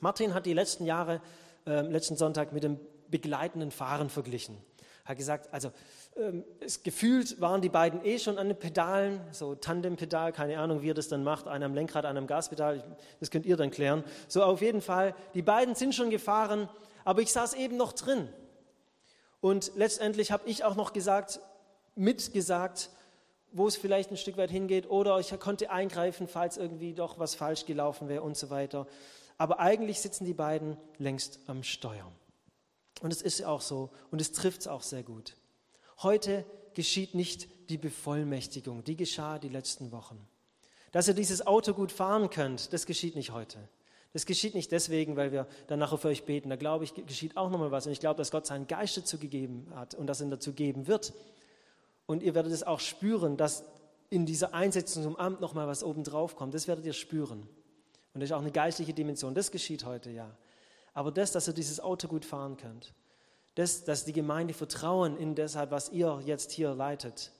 Martin hat die letzten Jahre, äh, letzten Sonntag mit dem begleitenden Fahren verglichen. Hat gesagt, also ähm, es gefühlt waren die beiden eh schon an den Pedalen, so Tandempedal, keine Ahnung, wie er das dann macht, einer am Lenkrad, einer am Gaspedal, das könnt ihr dann klären. So auf jeden Fall, die beiden sind schon gefahren, aber ich saß eben noch drin. Und letztendlich habe ich auch noch gesagt, mitgesagt, wo es vielleicht ein Stück weit hingeht oder ich konnte eingreifen, falls irgendwie doch was falsch gelaufen wäre und so weiter. Aber eigentlich sitzen die beiden längst am Steuer. Und es ist auch so und es trifft es auch sehr gut. Heute geschieht nicht die Bevollmächtigung, die geschah die letzten Wochen. Dass ihr dieses Auto gut fahren könnt, das geschieht nicht heute. Das geschieht nicht deswegen, weil wir dann nachher für euch beten. Da glaube ich, geschieht auch nochmal was. Und ich glaube, dass Gott seinen Geist dazu gegeben hat und dass ihn dazu geben wird. Und ihr werdet es auch spüren, dass in dieser Einsetzung zum Amt nochmal was obendrauf kommt. Das werdet ihr spüren. Und das ist auch eine geistliche Dimension. Das geschieht heute, ja. Aber das, dass ihr dieses Auto gut fahren könnt, das, dass die Gemeinde Vertrauen in deshalb, was ihr jetzt hier leitet,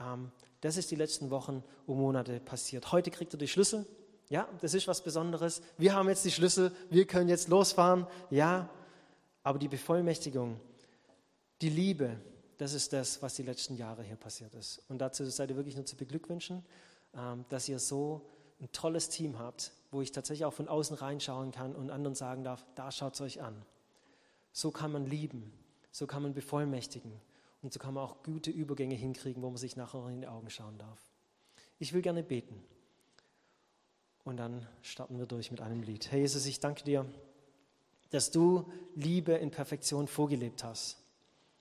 ähm, das ist die letzten Wochen und Monate passiert. Heute kriegt ihr die Schlüssel. Ja, das ist was Besonderes. Wir haben jetzt die Schlüssel, wir können jetzt losfahren. Ja, aber die Bevollmächtigung, die Liebe, das ist das, was die letzten Jahre hier passiert ist. Und dazu seid ihr wirklich nur zu beglückwünschen, ähm, dass ihr so ein tolles Team habt, wo ich tatsächlich auch von außen reinschauen kann und anderen sagen darf, da schaut es euch an. So kann man lieben, so kann man bevollmächtigen und so kann man auch gute Übergänge hinkriegen, wo man sich nachher in die Augen schauen darf. Ich will gerne beten. Und dann starten wir durch mit einem Lied. Herr Jesus, ich danke dir, dass du Liebe in Perfektion vorgelebt hast.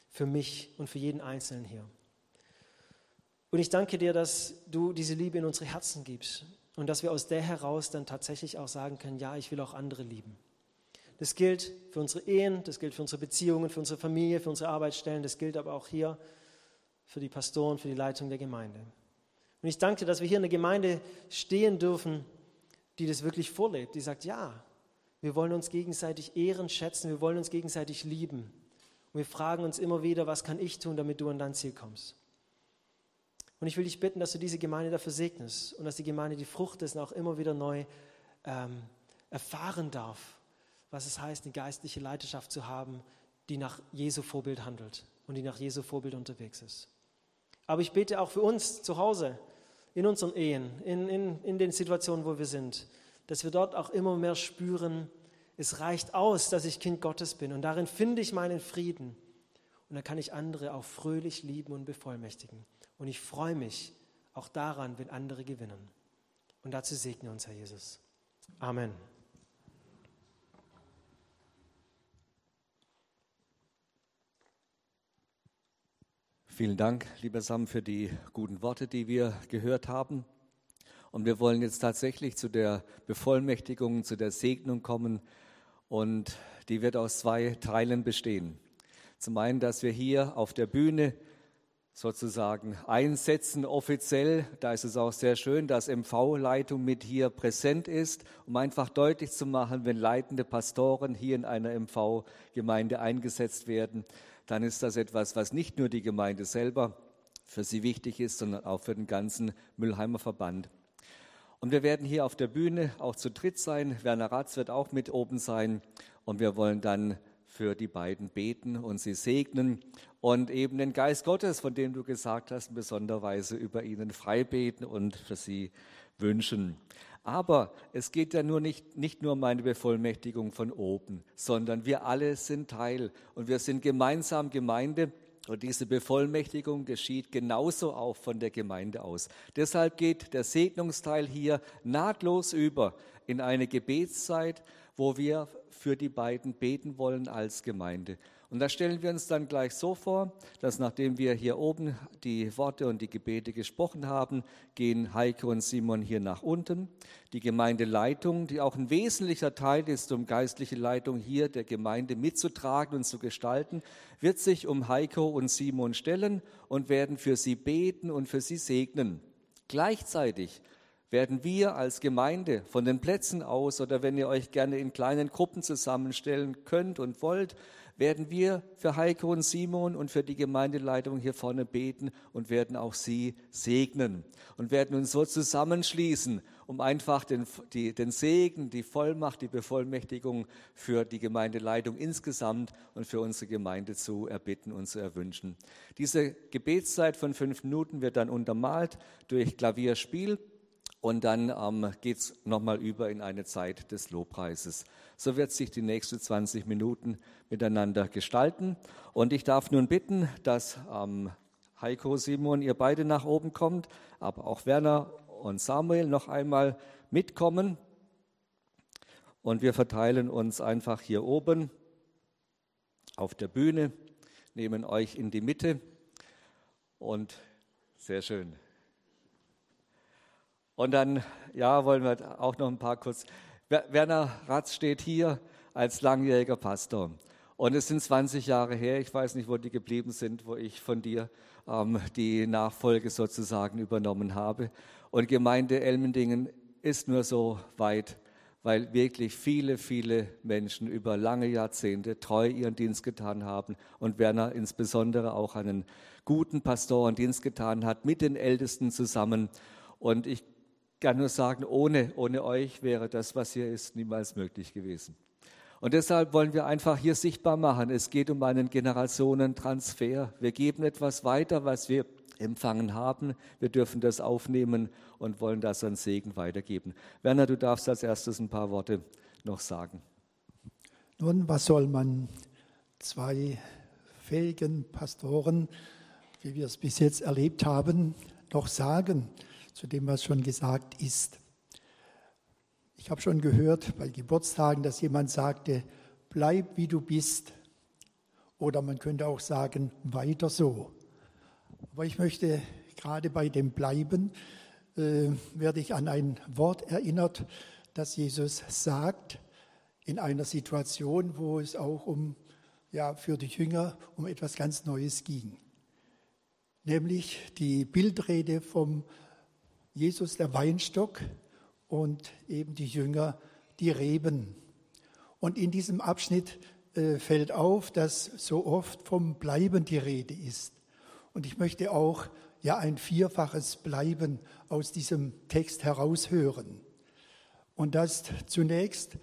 Für mich und für jeden Einzelnen hier. Und ich danke dir, dass du diese Liebe in unsere Herzen gibst und dass wir aus der heraus dann tatsächlich auch sagen können, ja, ich will auch andere lieben. Das gilt für unsere Ehen, das gilt für unsere Beziehungen, für unsere Familie, für unsere Arbeitsstellen, das gilt aber auch hier für die Pastoren, für die Leitung der Gemeinde. Und ich danke dir, dass wir hier in der Gemeinde stehen dürfen, die das wirklich vorlebt, die sagt, ja, wir wollen uns gegenseitig ehren, schätzen, wir wollen uns gegenseitig lieben. Und wir fragen uns immer wieder, was kann ich tun, damit du an dein Ziel kommst. Und ich will dich bitten, dass du diese Gemeinde dafür segnest und dass die Gemeinde die Frucht dessen auch immer wieder neu ähm, erfahren darf was es heißt, eine geistliche Leiterschaft zu haben, die nach Jesu Vorbild handelt und die nach Jesu Vorbild unterwegs ist. Aber ich bete auch für uns zu Hause, in unseren Ehen, in, in, in den Situationen, wo wir sind, dass wir dort auch immer mehr spüren, es reicht aus, dass ich Kind Gottes bin und darin finde ich meinen Frieden. Und dann kann ich andere auch fröhlich lieben und bevollmächtigen. Und ich freue mich auch daran, wenn andere gewinnen. Und dazu segne uns, Herr Jesus. Amen. Vielen Dank, lieber Sam, für die guten Worte, die wir gehört haben. Und wir wollen jetzt tatsächlich zu der Bevollmächtigung, zu der Segnung kommen. Und die wird aus zwei Teilen bestehen. Zum einen, dass wir hier auf der Bühne sozusagen einsetzen offiziell. Da ist es auch sehr schön, dass MV-Leitung mit hier präsent ist, um einfach deutlich zu machen, wenn leitende Pastoren hier in einer MV-Gemeinde eingesetzt werden, dann ist das etwas, was nicht nur die Gemeinde selber für sie wichtig ist, sondern auch für den ganzen Müllheimer Verband. Und wir werden hier auf der Bühne auch zu dritt sein. Werner Ratz wird auch mit oben sein. Und wir wollen dann für die beiden beten und sie segnen und eben den Geist Gottes, von dem du gesagt hast, in besonderer Weise über ihnen frei beten und für sie wünschen. Aber es geht ja nur nicht, nicht nur um eine Bevollmächtigung von oben, sondern wir alle sind Teil und wir sind gemeinsam Gemeinde. Und diese Bevollmächtigung geschieht genauso auch von der Gemeinde aus. Deshalb geht der Segnungsteil hier nahtlos über in eine Gebetszeit, wo wir für die beiden beten wollen als Gemeinde. Und da stellen wir uns dann gleich so vor, dass nachdem wir hier oben die Worte und die Gebete gesprochen haben, gehen Heike und Simon hier nach unten. Die Gemeindeleitung, die auch ein wesentlicher Teil ist, um geistliche Leitung hier der Gemeinde mitzutragen und zu gestalten, wird sich um Heiko und Simon stellen und werden für sie beten und für sie segnen. Gleichzeitig werden wir als Gemeinde von den Plätzen aus oder wenn ihr euch gerne in kleinen Gruppen zusammenstellen könnt und wollt, werden wir für Heiko und Simon und für die Gemeindeleitung hier vorne beten und werden auch sie segnen und werden uns so zusammenschließen, um einfach den, die, den Segen, die Vollmacht, die Bevollmächtigung für die Gemeindeleitung insgesamt und für unsere Gemeinde zu erbitten und zu erwünschen. Diese Gebetszeit von fünf Minuten wird dann untermalt durch Klavierspiel und dann ähm, geht es nochmal über in eine Zeit des Lobpreises. So wird sich die nächsten 20 Minuten miteinander gestalten. Und ich darf nun bitten, dass ähm, Heiko, Simon, ihr beide nach oben kommt, aber auch Werner und Samuel noch einmal mitkommen. Und wir verteilen uns einfach hier oben auf der Bühne, nehmen euch in die Mitte und sehr schön. Und dann, ja, wollen wir auch noch ein paar kurz. Werner Ratz steht hier als langjähriger Pastor. Und es sind 20 Jahre her, ich weiß nicht, wo die geblieben sind, wo ich von dir ähm, die Nachfolge sozusagen übernommen habe. Und Gemeinde Elmendingen ist nur so weit, weil wirklich viele, viele Menschen über lange Jahrzehnte treu ihren Dienst getan haben und Werner insbesondere auch einen guten Pastorendienst getan hat mit den Ältesten zusammen. Und ich kann nur sagen, ohne, ohne euch wäre das, was hier ist, niemals möglich gewesen. Und deshalb wollen wir einfach hier sichtbar machen, es geht um einen Generationentransfer. Wir geben etwas weiter, was wir empfangen haben. Wir dürfen das aufnehmen und wollen das an Segen weitergeben. Werner, du darfst als erstes ein paar Worte noch sagen. Nun, was soll man zwei fähigen Pastoren, wie wir es bis jetzt erlebt haben, noch sagen? Zu dem, was schon gesagt ist. Ich habe schon gehört bei Geburtstagen, dass jemand sagte, bleib wie du bist. Oder man könnte auch sagen, weiter so. Aber ich möchte gerade bei dem Bleiben, äh, werde ich an ein Wort erinnert, das Jesus sagt in einer Situation, wo es auch um, ja, für die Jünger um etwas ganz Neues ging. Nämlich die Bildrede vom Jesus der Weinstock und eben die Jünger die Reben. Und in diesem Abschnitt äh, fällt auf, dass so oft vom Bleiben die Rede ist. Und ich möchte auch ja ein vierfaches Bleiben aus diesem Text heraushören. Und das zunächst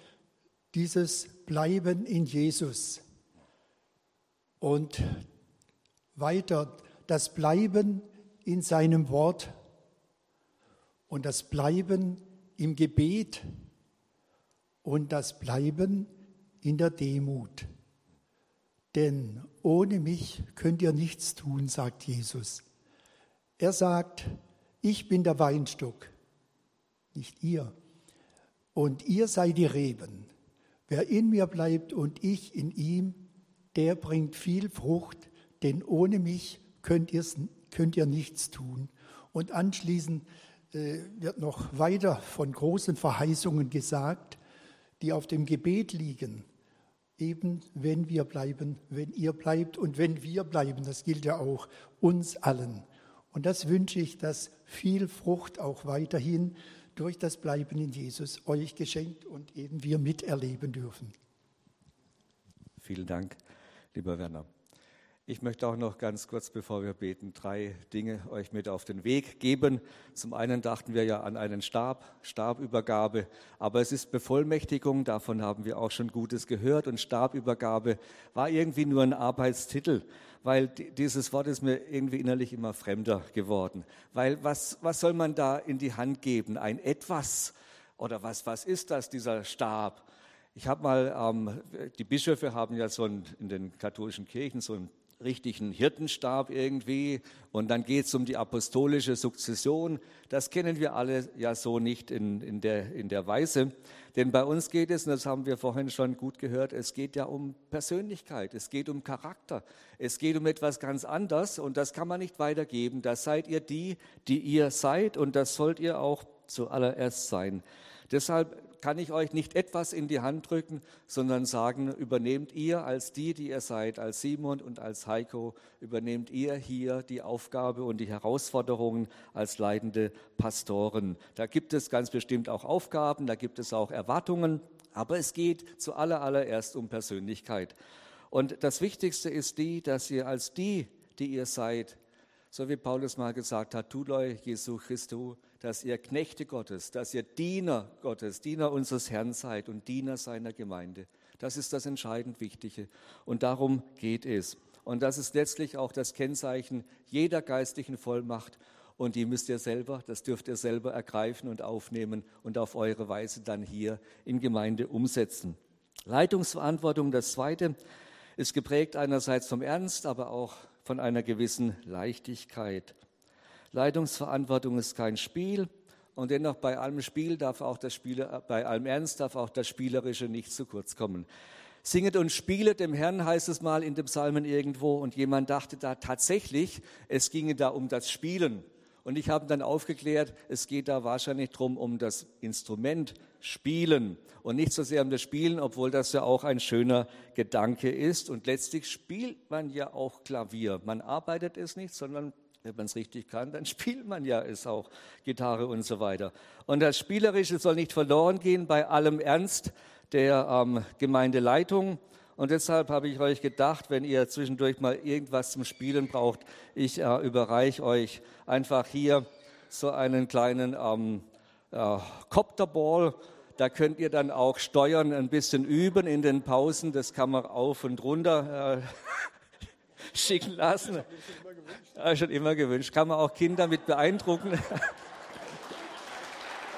dieses Bleiben in Jesus und weiter das Bleiben in seinem Wort und das Bleiben im Gebet und das Bleiben in der Demut. Denn ohne mich könnt ihr nichts tun, sagt Jesus. Er sagt, ich bin der Weinstock, nicht ihr. Und ihr seid die Reben. Wer in mir bleibt und ich in ihm, der bringt viel Frucht, denn ohne mich könnt, könnt ihr nichts tun. Und anschließend wird noch weiter von großen Verheißungen gesagt, die auf dem Gebet liegen. Eben wenn wir bleiben, wenn ihr bleibt und wenn wir bleiben, das gilt ja auch uns allen. Und das wünsche ich, dass viel Frucht auch weiterhin durch das Bleiben in Jesus euch geschenkt und eben wir miterleben dürfen. Vielen Dank, lieber Werner. Ich möchte auch noch ganz kurz, bevor wir beten, drei Dinge euch mit auf den Weg geben. Zum einen dachten wir ja an einen Stab, Stabübergabe, aber es ist Bevollmächtigung, davon haben wir auch schon Gutes gehört und Stabübergabe war irgendwie nur ein Arbeitstitel, weil dieses Wort ist mir irgendwie innerlich immer fremder geworden. Weil was, was soll man da in die Hand geben? Ein etwas oder was, was ist das, dieser Stab? Ich habe mal, ähm, die Bischöfe haben ja so ein, in den katholischen Kirchen so ein richtigen Hirtenstab irgendwie und dann geht es um die apostolische Sukzession. Das kennen wir alle ja so nicht in, in, der, in der Weise. Denn bei uns geht es, und das haben wir vorhin schon gut gehört, es geht ja um Persönlichkeit, es geht um Charakter, es geht um etwas ganz anderes und das kann man nicht weitergeben. Da seid ihr die, die ihr seid und das sollt ihr auch zuallererst sein. Deshalb kann ich euch nicht etwas in die Hand drücken, sondern sagen, übernehmt ihr als die, die ihr seid, als Simon und als Heiko, übernehmt ihr hier die Aufgabe und die Herausforderungen als leitende Pastoren. Da gibt es ganz bestimmt auch Aufgaben, da gibt es auch Erwartungen, aber es geht zuallererst um Persönlichkeit. Und das Wichtigste ist die, dass ihr als die, die ihr seid, so wie Paulus mal gesagt hat, Tuloi Jesu Christu, dass ihr Knechte Gottes, dass ihr Diener Gottes, Diener unseres Herrn seid und Diener seiner Gemeinde. Das ist das entscheidend Wichtige. Und darum geht es. Und das ist letztlich auch das Kennzeichen jeder geistlichen Vollmacht. Und die müsst ihr selber, das dürft ihr selber ergreifen und aufnehmen und auf eure Weise dann hier in Gemeinde umsetzen. Leitungsverantwortung, das Zweite, ist geprägt einerseits vom Ernst, aber auch von einer gewissen Leichtigkeit. Leitungsverantwortung ist kein Spiel und dennoch bei allem Spiel darf auch das Spieler, bei allem Ernst darf auch das Spielerische nicht zu kurz kommen. Singet und spielet dem Herrn, heißt es mal in dem Psalmen irgendwo. Und jemand dachte da tatsächlich, es ginge da um das Spielen. Und ich habe dann aufgeklärt, es geht da wahrscheinlich drum um das Instrument Spielen und nicht so sehr um das Spielen, obwohl das ja auch ein schöner Gedanke ist. Und letztlich spielt man ja auch Klavier. Man arbeitet es nicht, sondern wenn man es richtig kann, dann (laughs) spielt man ja es auch, Gitarre und so weiter. Und das Spielerische soll nicht verloren gehen bei allem Ernst der ähm, Gemeindeleitung. Und deshalb habe ich euch gedacht, wenn ihr zwischendurch mal irgendwas zum Spielen braucht, ich äh, überreiche euch einfach hier so einen kleinen ähm, äh, Copterball. Da könnt ihr dann auch Steuern ein bisschen üben in den Pausen. Das kann man auf und runter äh, (laughs) schicken lassen. Ja, schon immer gewünscht. Kann man auch Kinder mit beeindrucken. (laughs)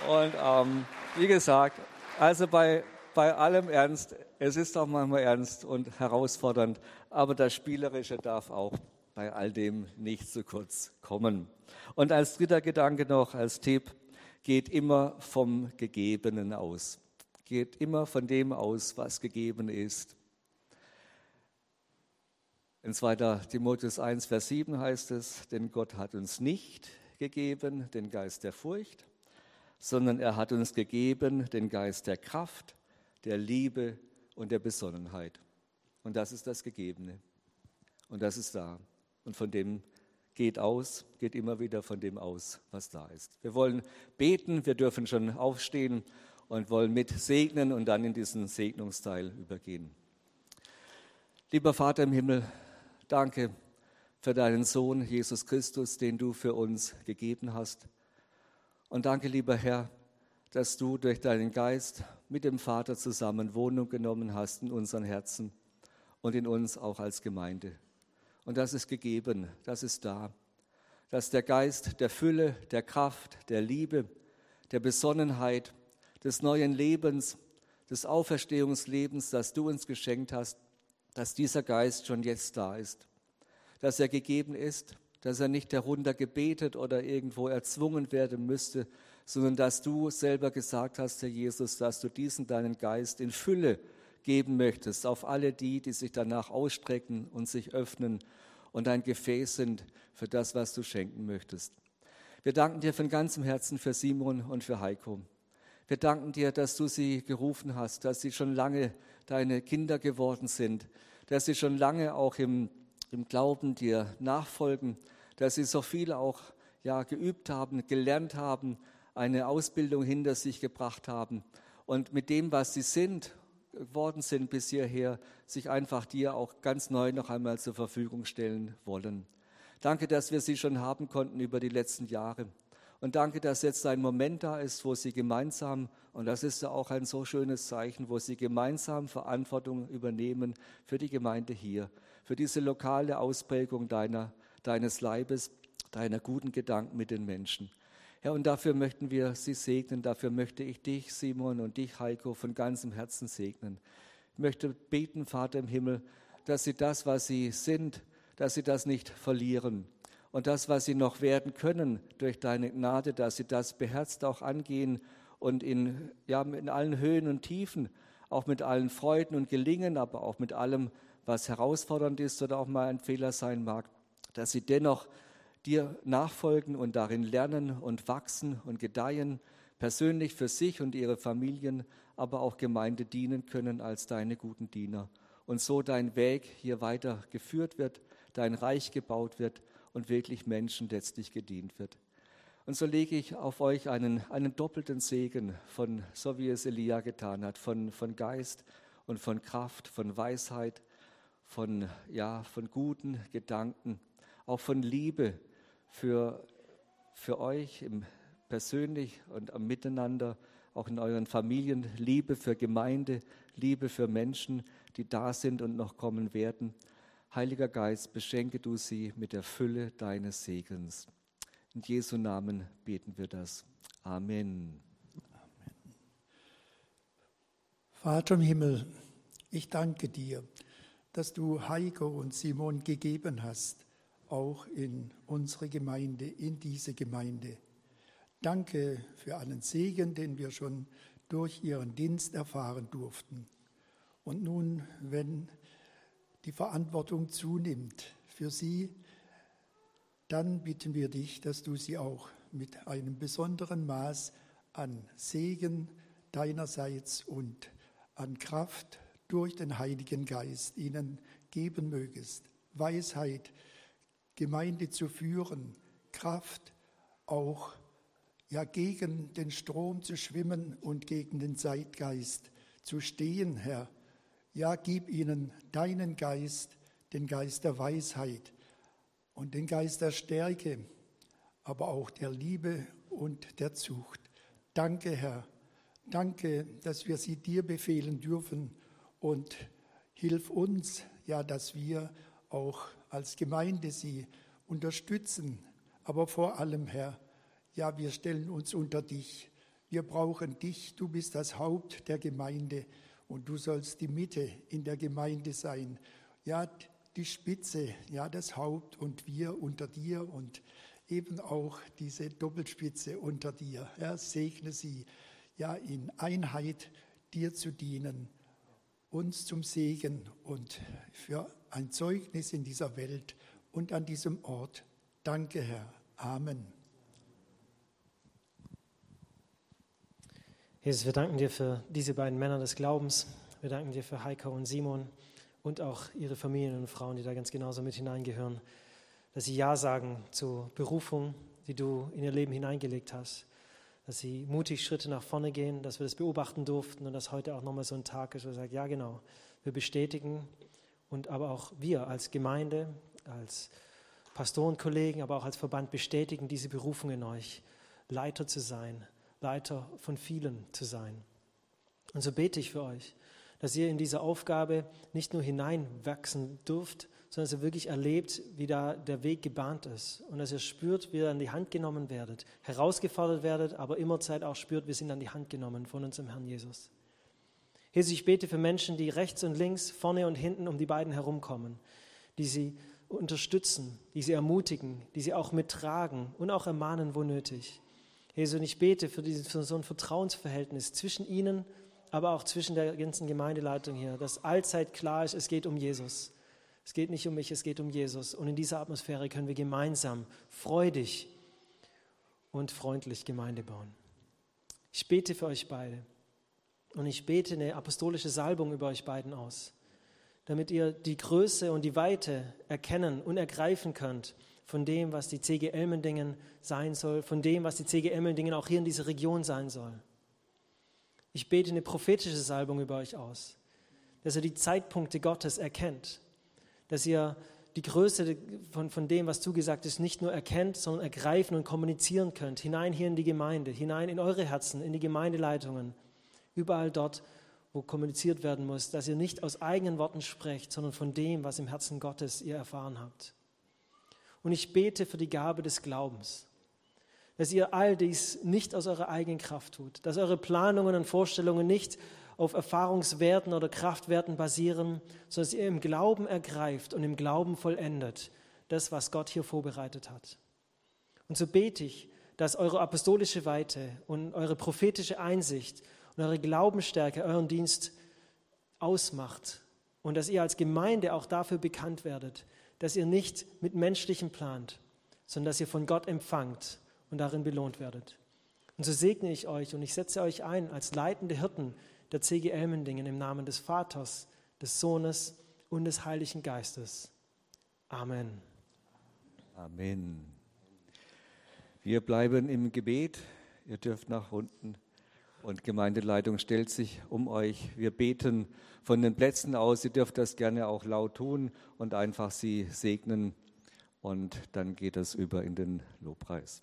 Und ähm, wie gesagt, also bei, bei allem Ernst, es ist auch manchmal ernst und herausfordernd, aber das Spielerische darf auch bei all dem nicht zu kurz kommen. Und als dritter Gedanke noch, als Tipp, geht immer vom Gegebenen aus. Geht immer von dem aus, was gegeben ist. In 2. Timotheus 1, Vers 7 heißt es, denn Gott hat uns nicht gegeben den Geist der Furcht, sondern er hat uns gegeben den Geist der Kraft, der Liebe und der Besonnenheit. Und das ist das Gegebene. Und das ist da. Und von dem geht aus, geht immer wieder von dem aus, was da ist. Wir wollen beten, wir dürfen schon aufstehen und wollen mit segnen und dann in diesen Segnungsteil übergehen. Lieber Vater im Himmel, Danke für deinen Sohn Jesus Christus, den du für uns gegeben hast. Und danke, lieber Herr, dass du durch deinen Geist mit dem Vater zusammen Wohnung genommen hast in unseren Herzen und in uns auch als Gemeinde. Und das ist gegeben, das ist da. Dass der Geist der Fülle, der Kraft, der Liebe, der Besonnenheit, des neuen Lebens, des Auferstehungslebens, das du uns geschenkt hast, dass dieser Geist schon jetzt da ist, dass er gegeben ist, dass er nicht heruntergebetet oder irgendwo erzwungen werden müsste, sondern dass du selber gesagt hast, Herr Jesus, dass du diesen deinen Geist in Fülle geben möchtest auf alle die, die sich danach ausstrecken und sich öffnen und ein Gefäß sind für das, was du schenken möchtest. Wir danken dir von ganzem Herzen für Simon und für Heiko. Wir danken dir, dass du sie gerufen hast, dass sie schon lange deine Kinder geworden sind, dass sie schon lange auch im, im Glauben dir nachfolgen, dass sie so viel auch ja, geübt haben, gelernt haben, eine Ausbildung hinter sich gebracht haben und mit dem, was sie sind, geworden sind bis hierher, sich einfach dir auch ganz neu noch einmal zur Verfügung stellen wollen. Danke, dass wir sie schon haben konnten über die letzten Jahre. Und danke, dass jetzt ein Moment da ist, wo sie gemeinsam, und das ist ja auch ein so schönes Zeichen, wo sie gemeinsam Verantwortung übernehmen für die Gemeinde hier, für diese lokale Ausprägung deiner, deines Leibes, deiner guten Gedanken mit den Menschen. Ja, und dafür möchten wir Sie segnen, dafür möchte ich dich, Simon, und dich, Heiko, von ganzem Herzen segnen. Ich möchte beten, Vater im Himmel, dass Sie das, was Sie sind, dass Sie das nicht verlieren, und das, was sie noch werden können durch deine Gnade, dass sie das beherzt auch angehen und in, ja, in allen Höhen und Tiefen, auch mit allen Freuden und Gelingen, aber auch mit allem, was herausfordernd ist oder auch mal ein Fehler sein mag, dass sie dennoch dir nachfolgen und darin lernen und wachsen und gedeihen persönlich für sich und ihre Familien, aber auch Gemeinde dienen können als deine guten Diener. Und so dein Weg hier weiter geführt wird, dein Reich gebaut wird und wirklich Menschen letztlich gedient wird. Und so lege ich auf euch einen, einen doppelten Segen von, so wie es Elia getan hat, von, von Geist und von Kraft, von Weisheit, von, ja, von guten Gedanken, auch von Liebe für, für euch im, persönlich und am Miteinander, auch in euren Familien, Liebe für Gemeinde, Liebe für Menschen, die da sind und noch kommen werden. Heiliger Geist, beschenke du sie mit der Fülle deines Segens. In Jesu Namen beten wir das. Amen. Vater im Himmel, ich danke dir, dass du Heiko und Simon gegeben hast, auch in unsere Gemeinde, in diese Gemeinde. Danke für allen Segen, den wir schon durch ihren Dienst erfahren durften. Und nun, wenn die Verantwortung zunimmt für sie, dann bitten wir dich, dass du sie auch mit einem besonderen Maß an Segen deinerseits und an Kraft durch den Heiligen Geist ihnen geben mögest. Weisheit, Gemeinde zu führen, Kraft auch ja gegen den Strom zu schwimmen und gegen den Zeitgeist zu stehen, Herr. Ja, gib ihnen deinen Geist, den Geist der Weisheit, und den Geist der Stärke, aber auch der Liebe und der Zucht. Danke, Herr. Danke, dass wir sie dir befehlen dürfen und hilf uns, ja, dass wir auch als Gemeinde sie unterstützen. Aber vor allem, Herr, ja, wir stellen uns unter dich. Wir brauchen dich. Du bist das Haupt der Gemeinde und du sollst die Mitte in der Gemeinde sein. Ja, die Spitze, ja, das Haupt und wir unter dir und eben auch diese Doppelspitze unter dir. Herr, segne sie, ja, in Einheit dir zu dienen, uns zum Segen und für ein Zeugnis in dieser Welt und an diesem Ort. Danke, Herr. Amen. Jesus, wir danken dir für diese beiden Männer des Glaubens. Wir danken dir für Heiko und Simon und auch ihre Familien und Frauen, die da ganz genauso mit hineingehören, dass sie Ja sagen zur Berufung, die du in ihr Leben hineingelegt hast, dass sie mutig Schritte nach vorne gehen, dass wir das beobachten durften und dass heute auch nochmal so ein Tag ist, wo wir sagen, ja genau, wir bestätigen und aber auch wir als Gemeinde, als Pastorenkollegen, aber auch als Verband bestätigen diese Berufung in euch, Leiter zu sein, Leiter von vielen zu sein. Und so bete ich für euch, dass ihr in diese Aufgabe nicht nur hineinwachsen dürft, sondern dass ihr wirklich erlebt, wie da der Weg gebahnt ist und dass ihr spürt, wie ihr an die Hand genommen werdet, herausgefordert werdet, aber immer Zeit auch spürt, wir sind an die Hand genommen von unserem Herrn Jesus. Jesus, ich bete für Menschen, die rechts und links, vorne und hinten um die beiden herumkommen, die sie unterstützen, die sie ermutigen, die sie auch mittragen und auch ermahnen, wo nötig. Jesus, und ich bete für, dieses, für so ein Vertrauensverhältnis zwischen ihnen aber auch zwischen der ganzen Gemeindeleitung hier, dass allzeit klar ist, es geht um Jesus. Es geht nicht um mich, es geht um Jesus. Und in dieser Atmosphäre können wir gemeinsam freudig und freundlich Gemeinde bauen. Ich bete für euch beide und ich bete eine apostolische Salbung über euch beiden aus, damit ihr die Größe und die Weite erkennen und ergreifen könnt von dem, was die CG Elmendingen sein soll, von dem, was die CG Elmendingen auch hier in dieser Region sein soll. Ich bete eine prophetische Salbung über euch aus, dass ihr die Zeitpunkte Gottes erkennt, dass ihr die Größe von, von dem, was zugesagt ist, nicht nur erkennt, sondern ergreifen und kommunizieren könnt, hinein hier in die Gemeinde, hinein in eure Herzen, in die Gemeindeleitungen, überall dort, wo kommuniziert werden muss, dass ihr nicht aus eigenen Worten sprecht, sondern von dem, was im Herzen Gottes ihr erfahren habt. Und ich bete für die Gabe des Glaubens dass ihr all dies nicht aus eurer eigenen Kraft tut, dass eure Planungen und Vorstellungen nicht auf Erfahrungswerten oder Kraftwerten basieren, sondern dass ihr im Glauben ergreift und im Glauben vollendet das, was Gott hier vorbereitet hat. Und so bete ich, dass eure apostolische Weite und eure prophetische Einsicht und eure Glaubensstärke euren Dienst ausmacht und dass ihr als Gemeinde auch dafür bekannt werdet, dass ihr nicht mit menschlichem plant, sondern dass ihr von Gott empfangt und darin belohnt werdet. Und so segne ich euch und ich setze euch ein als leitende Hirten der CG Elmendingen im Namen des Vaters, des Sohnes und des Heiligen Geistes. Amen. Amen. Wir bleiben im Gebet. Ihr dürft nach unten. Und Gemeindeleitung stellt sich um euch. Wir beten von den Plätzen aus. Ihr dürft das gerne auch laut tun und einfach sie segnen. Und dann geht es über in den Lobpreis.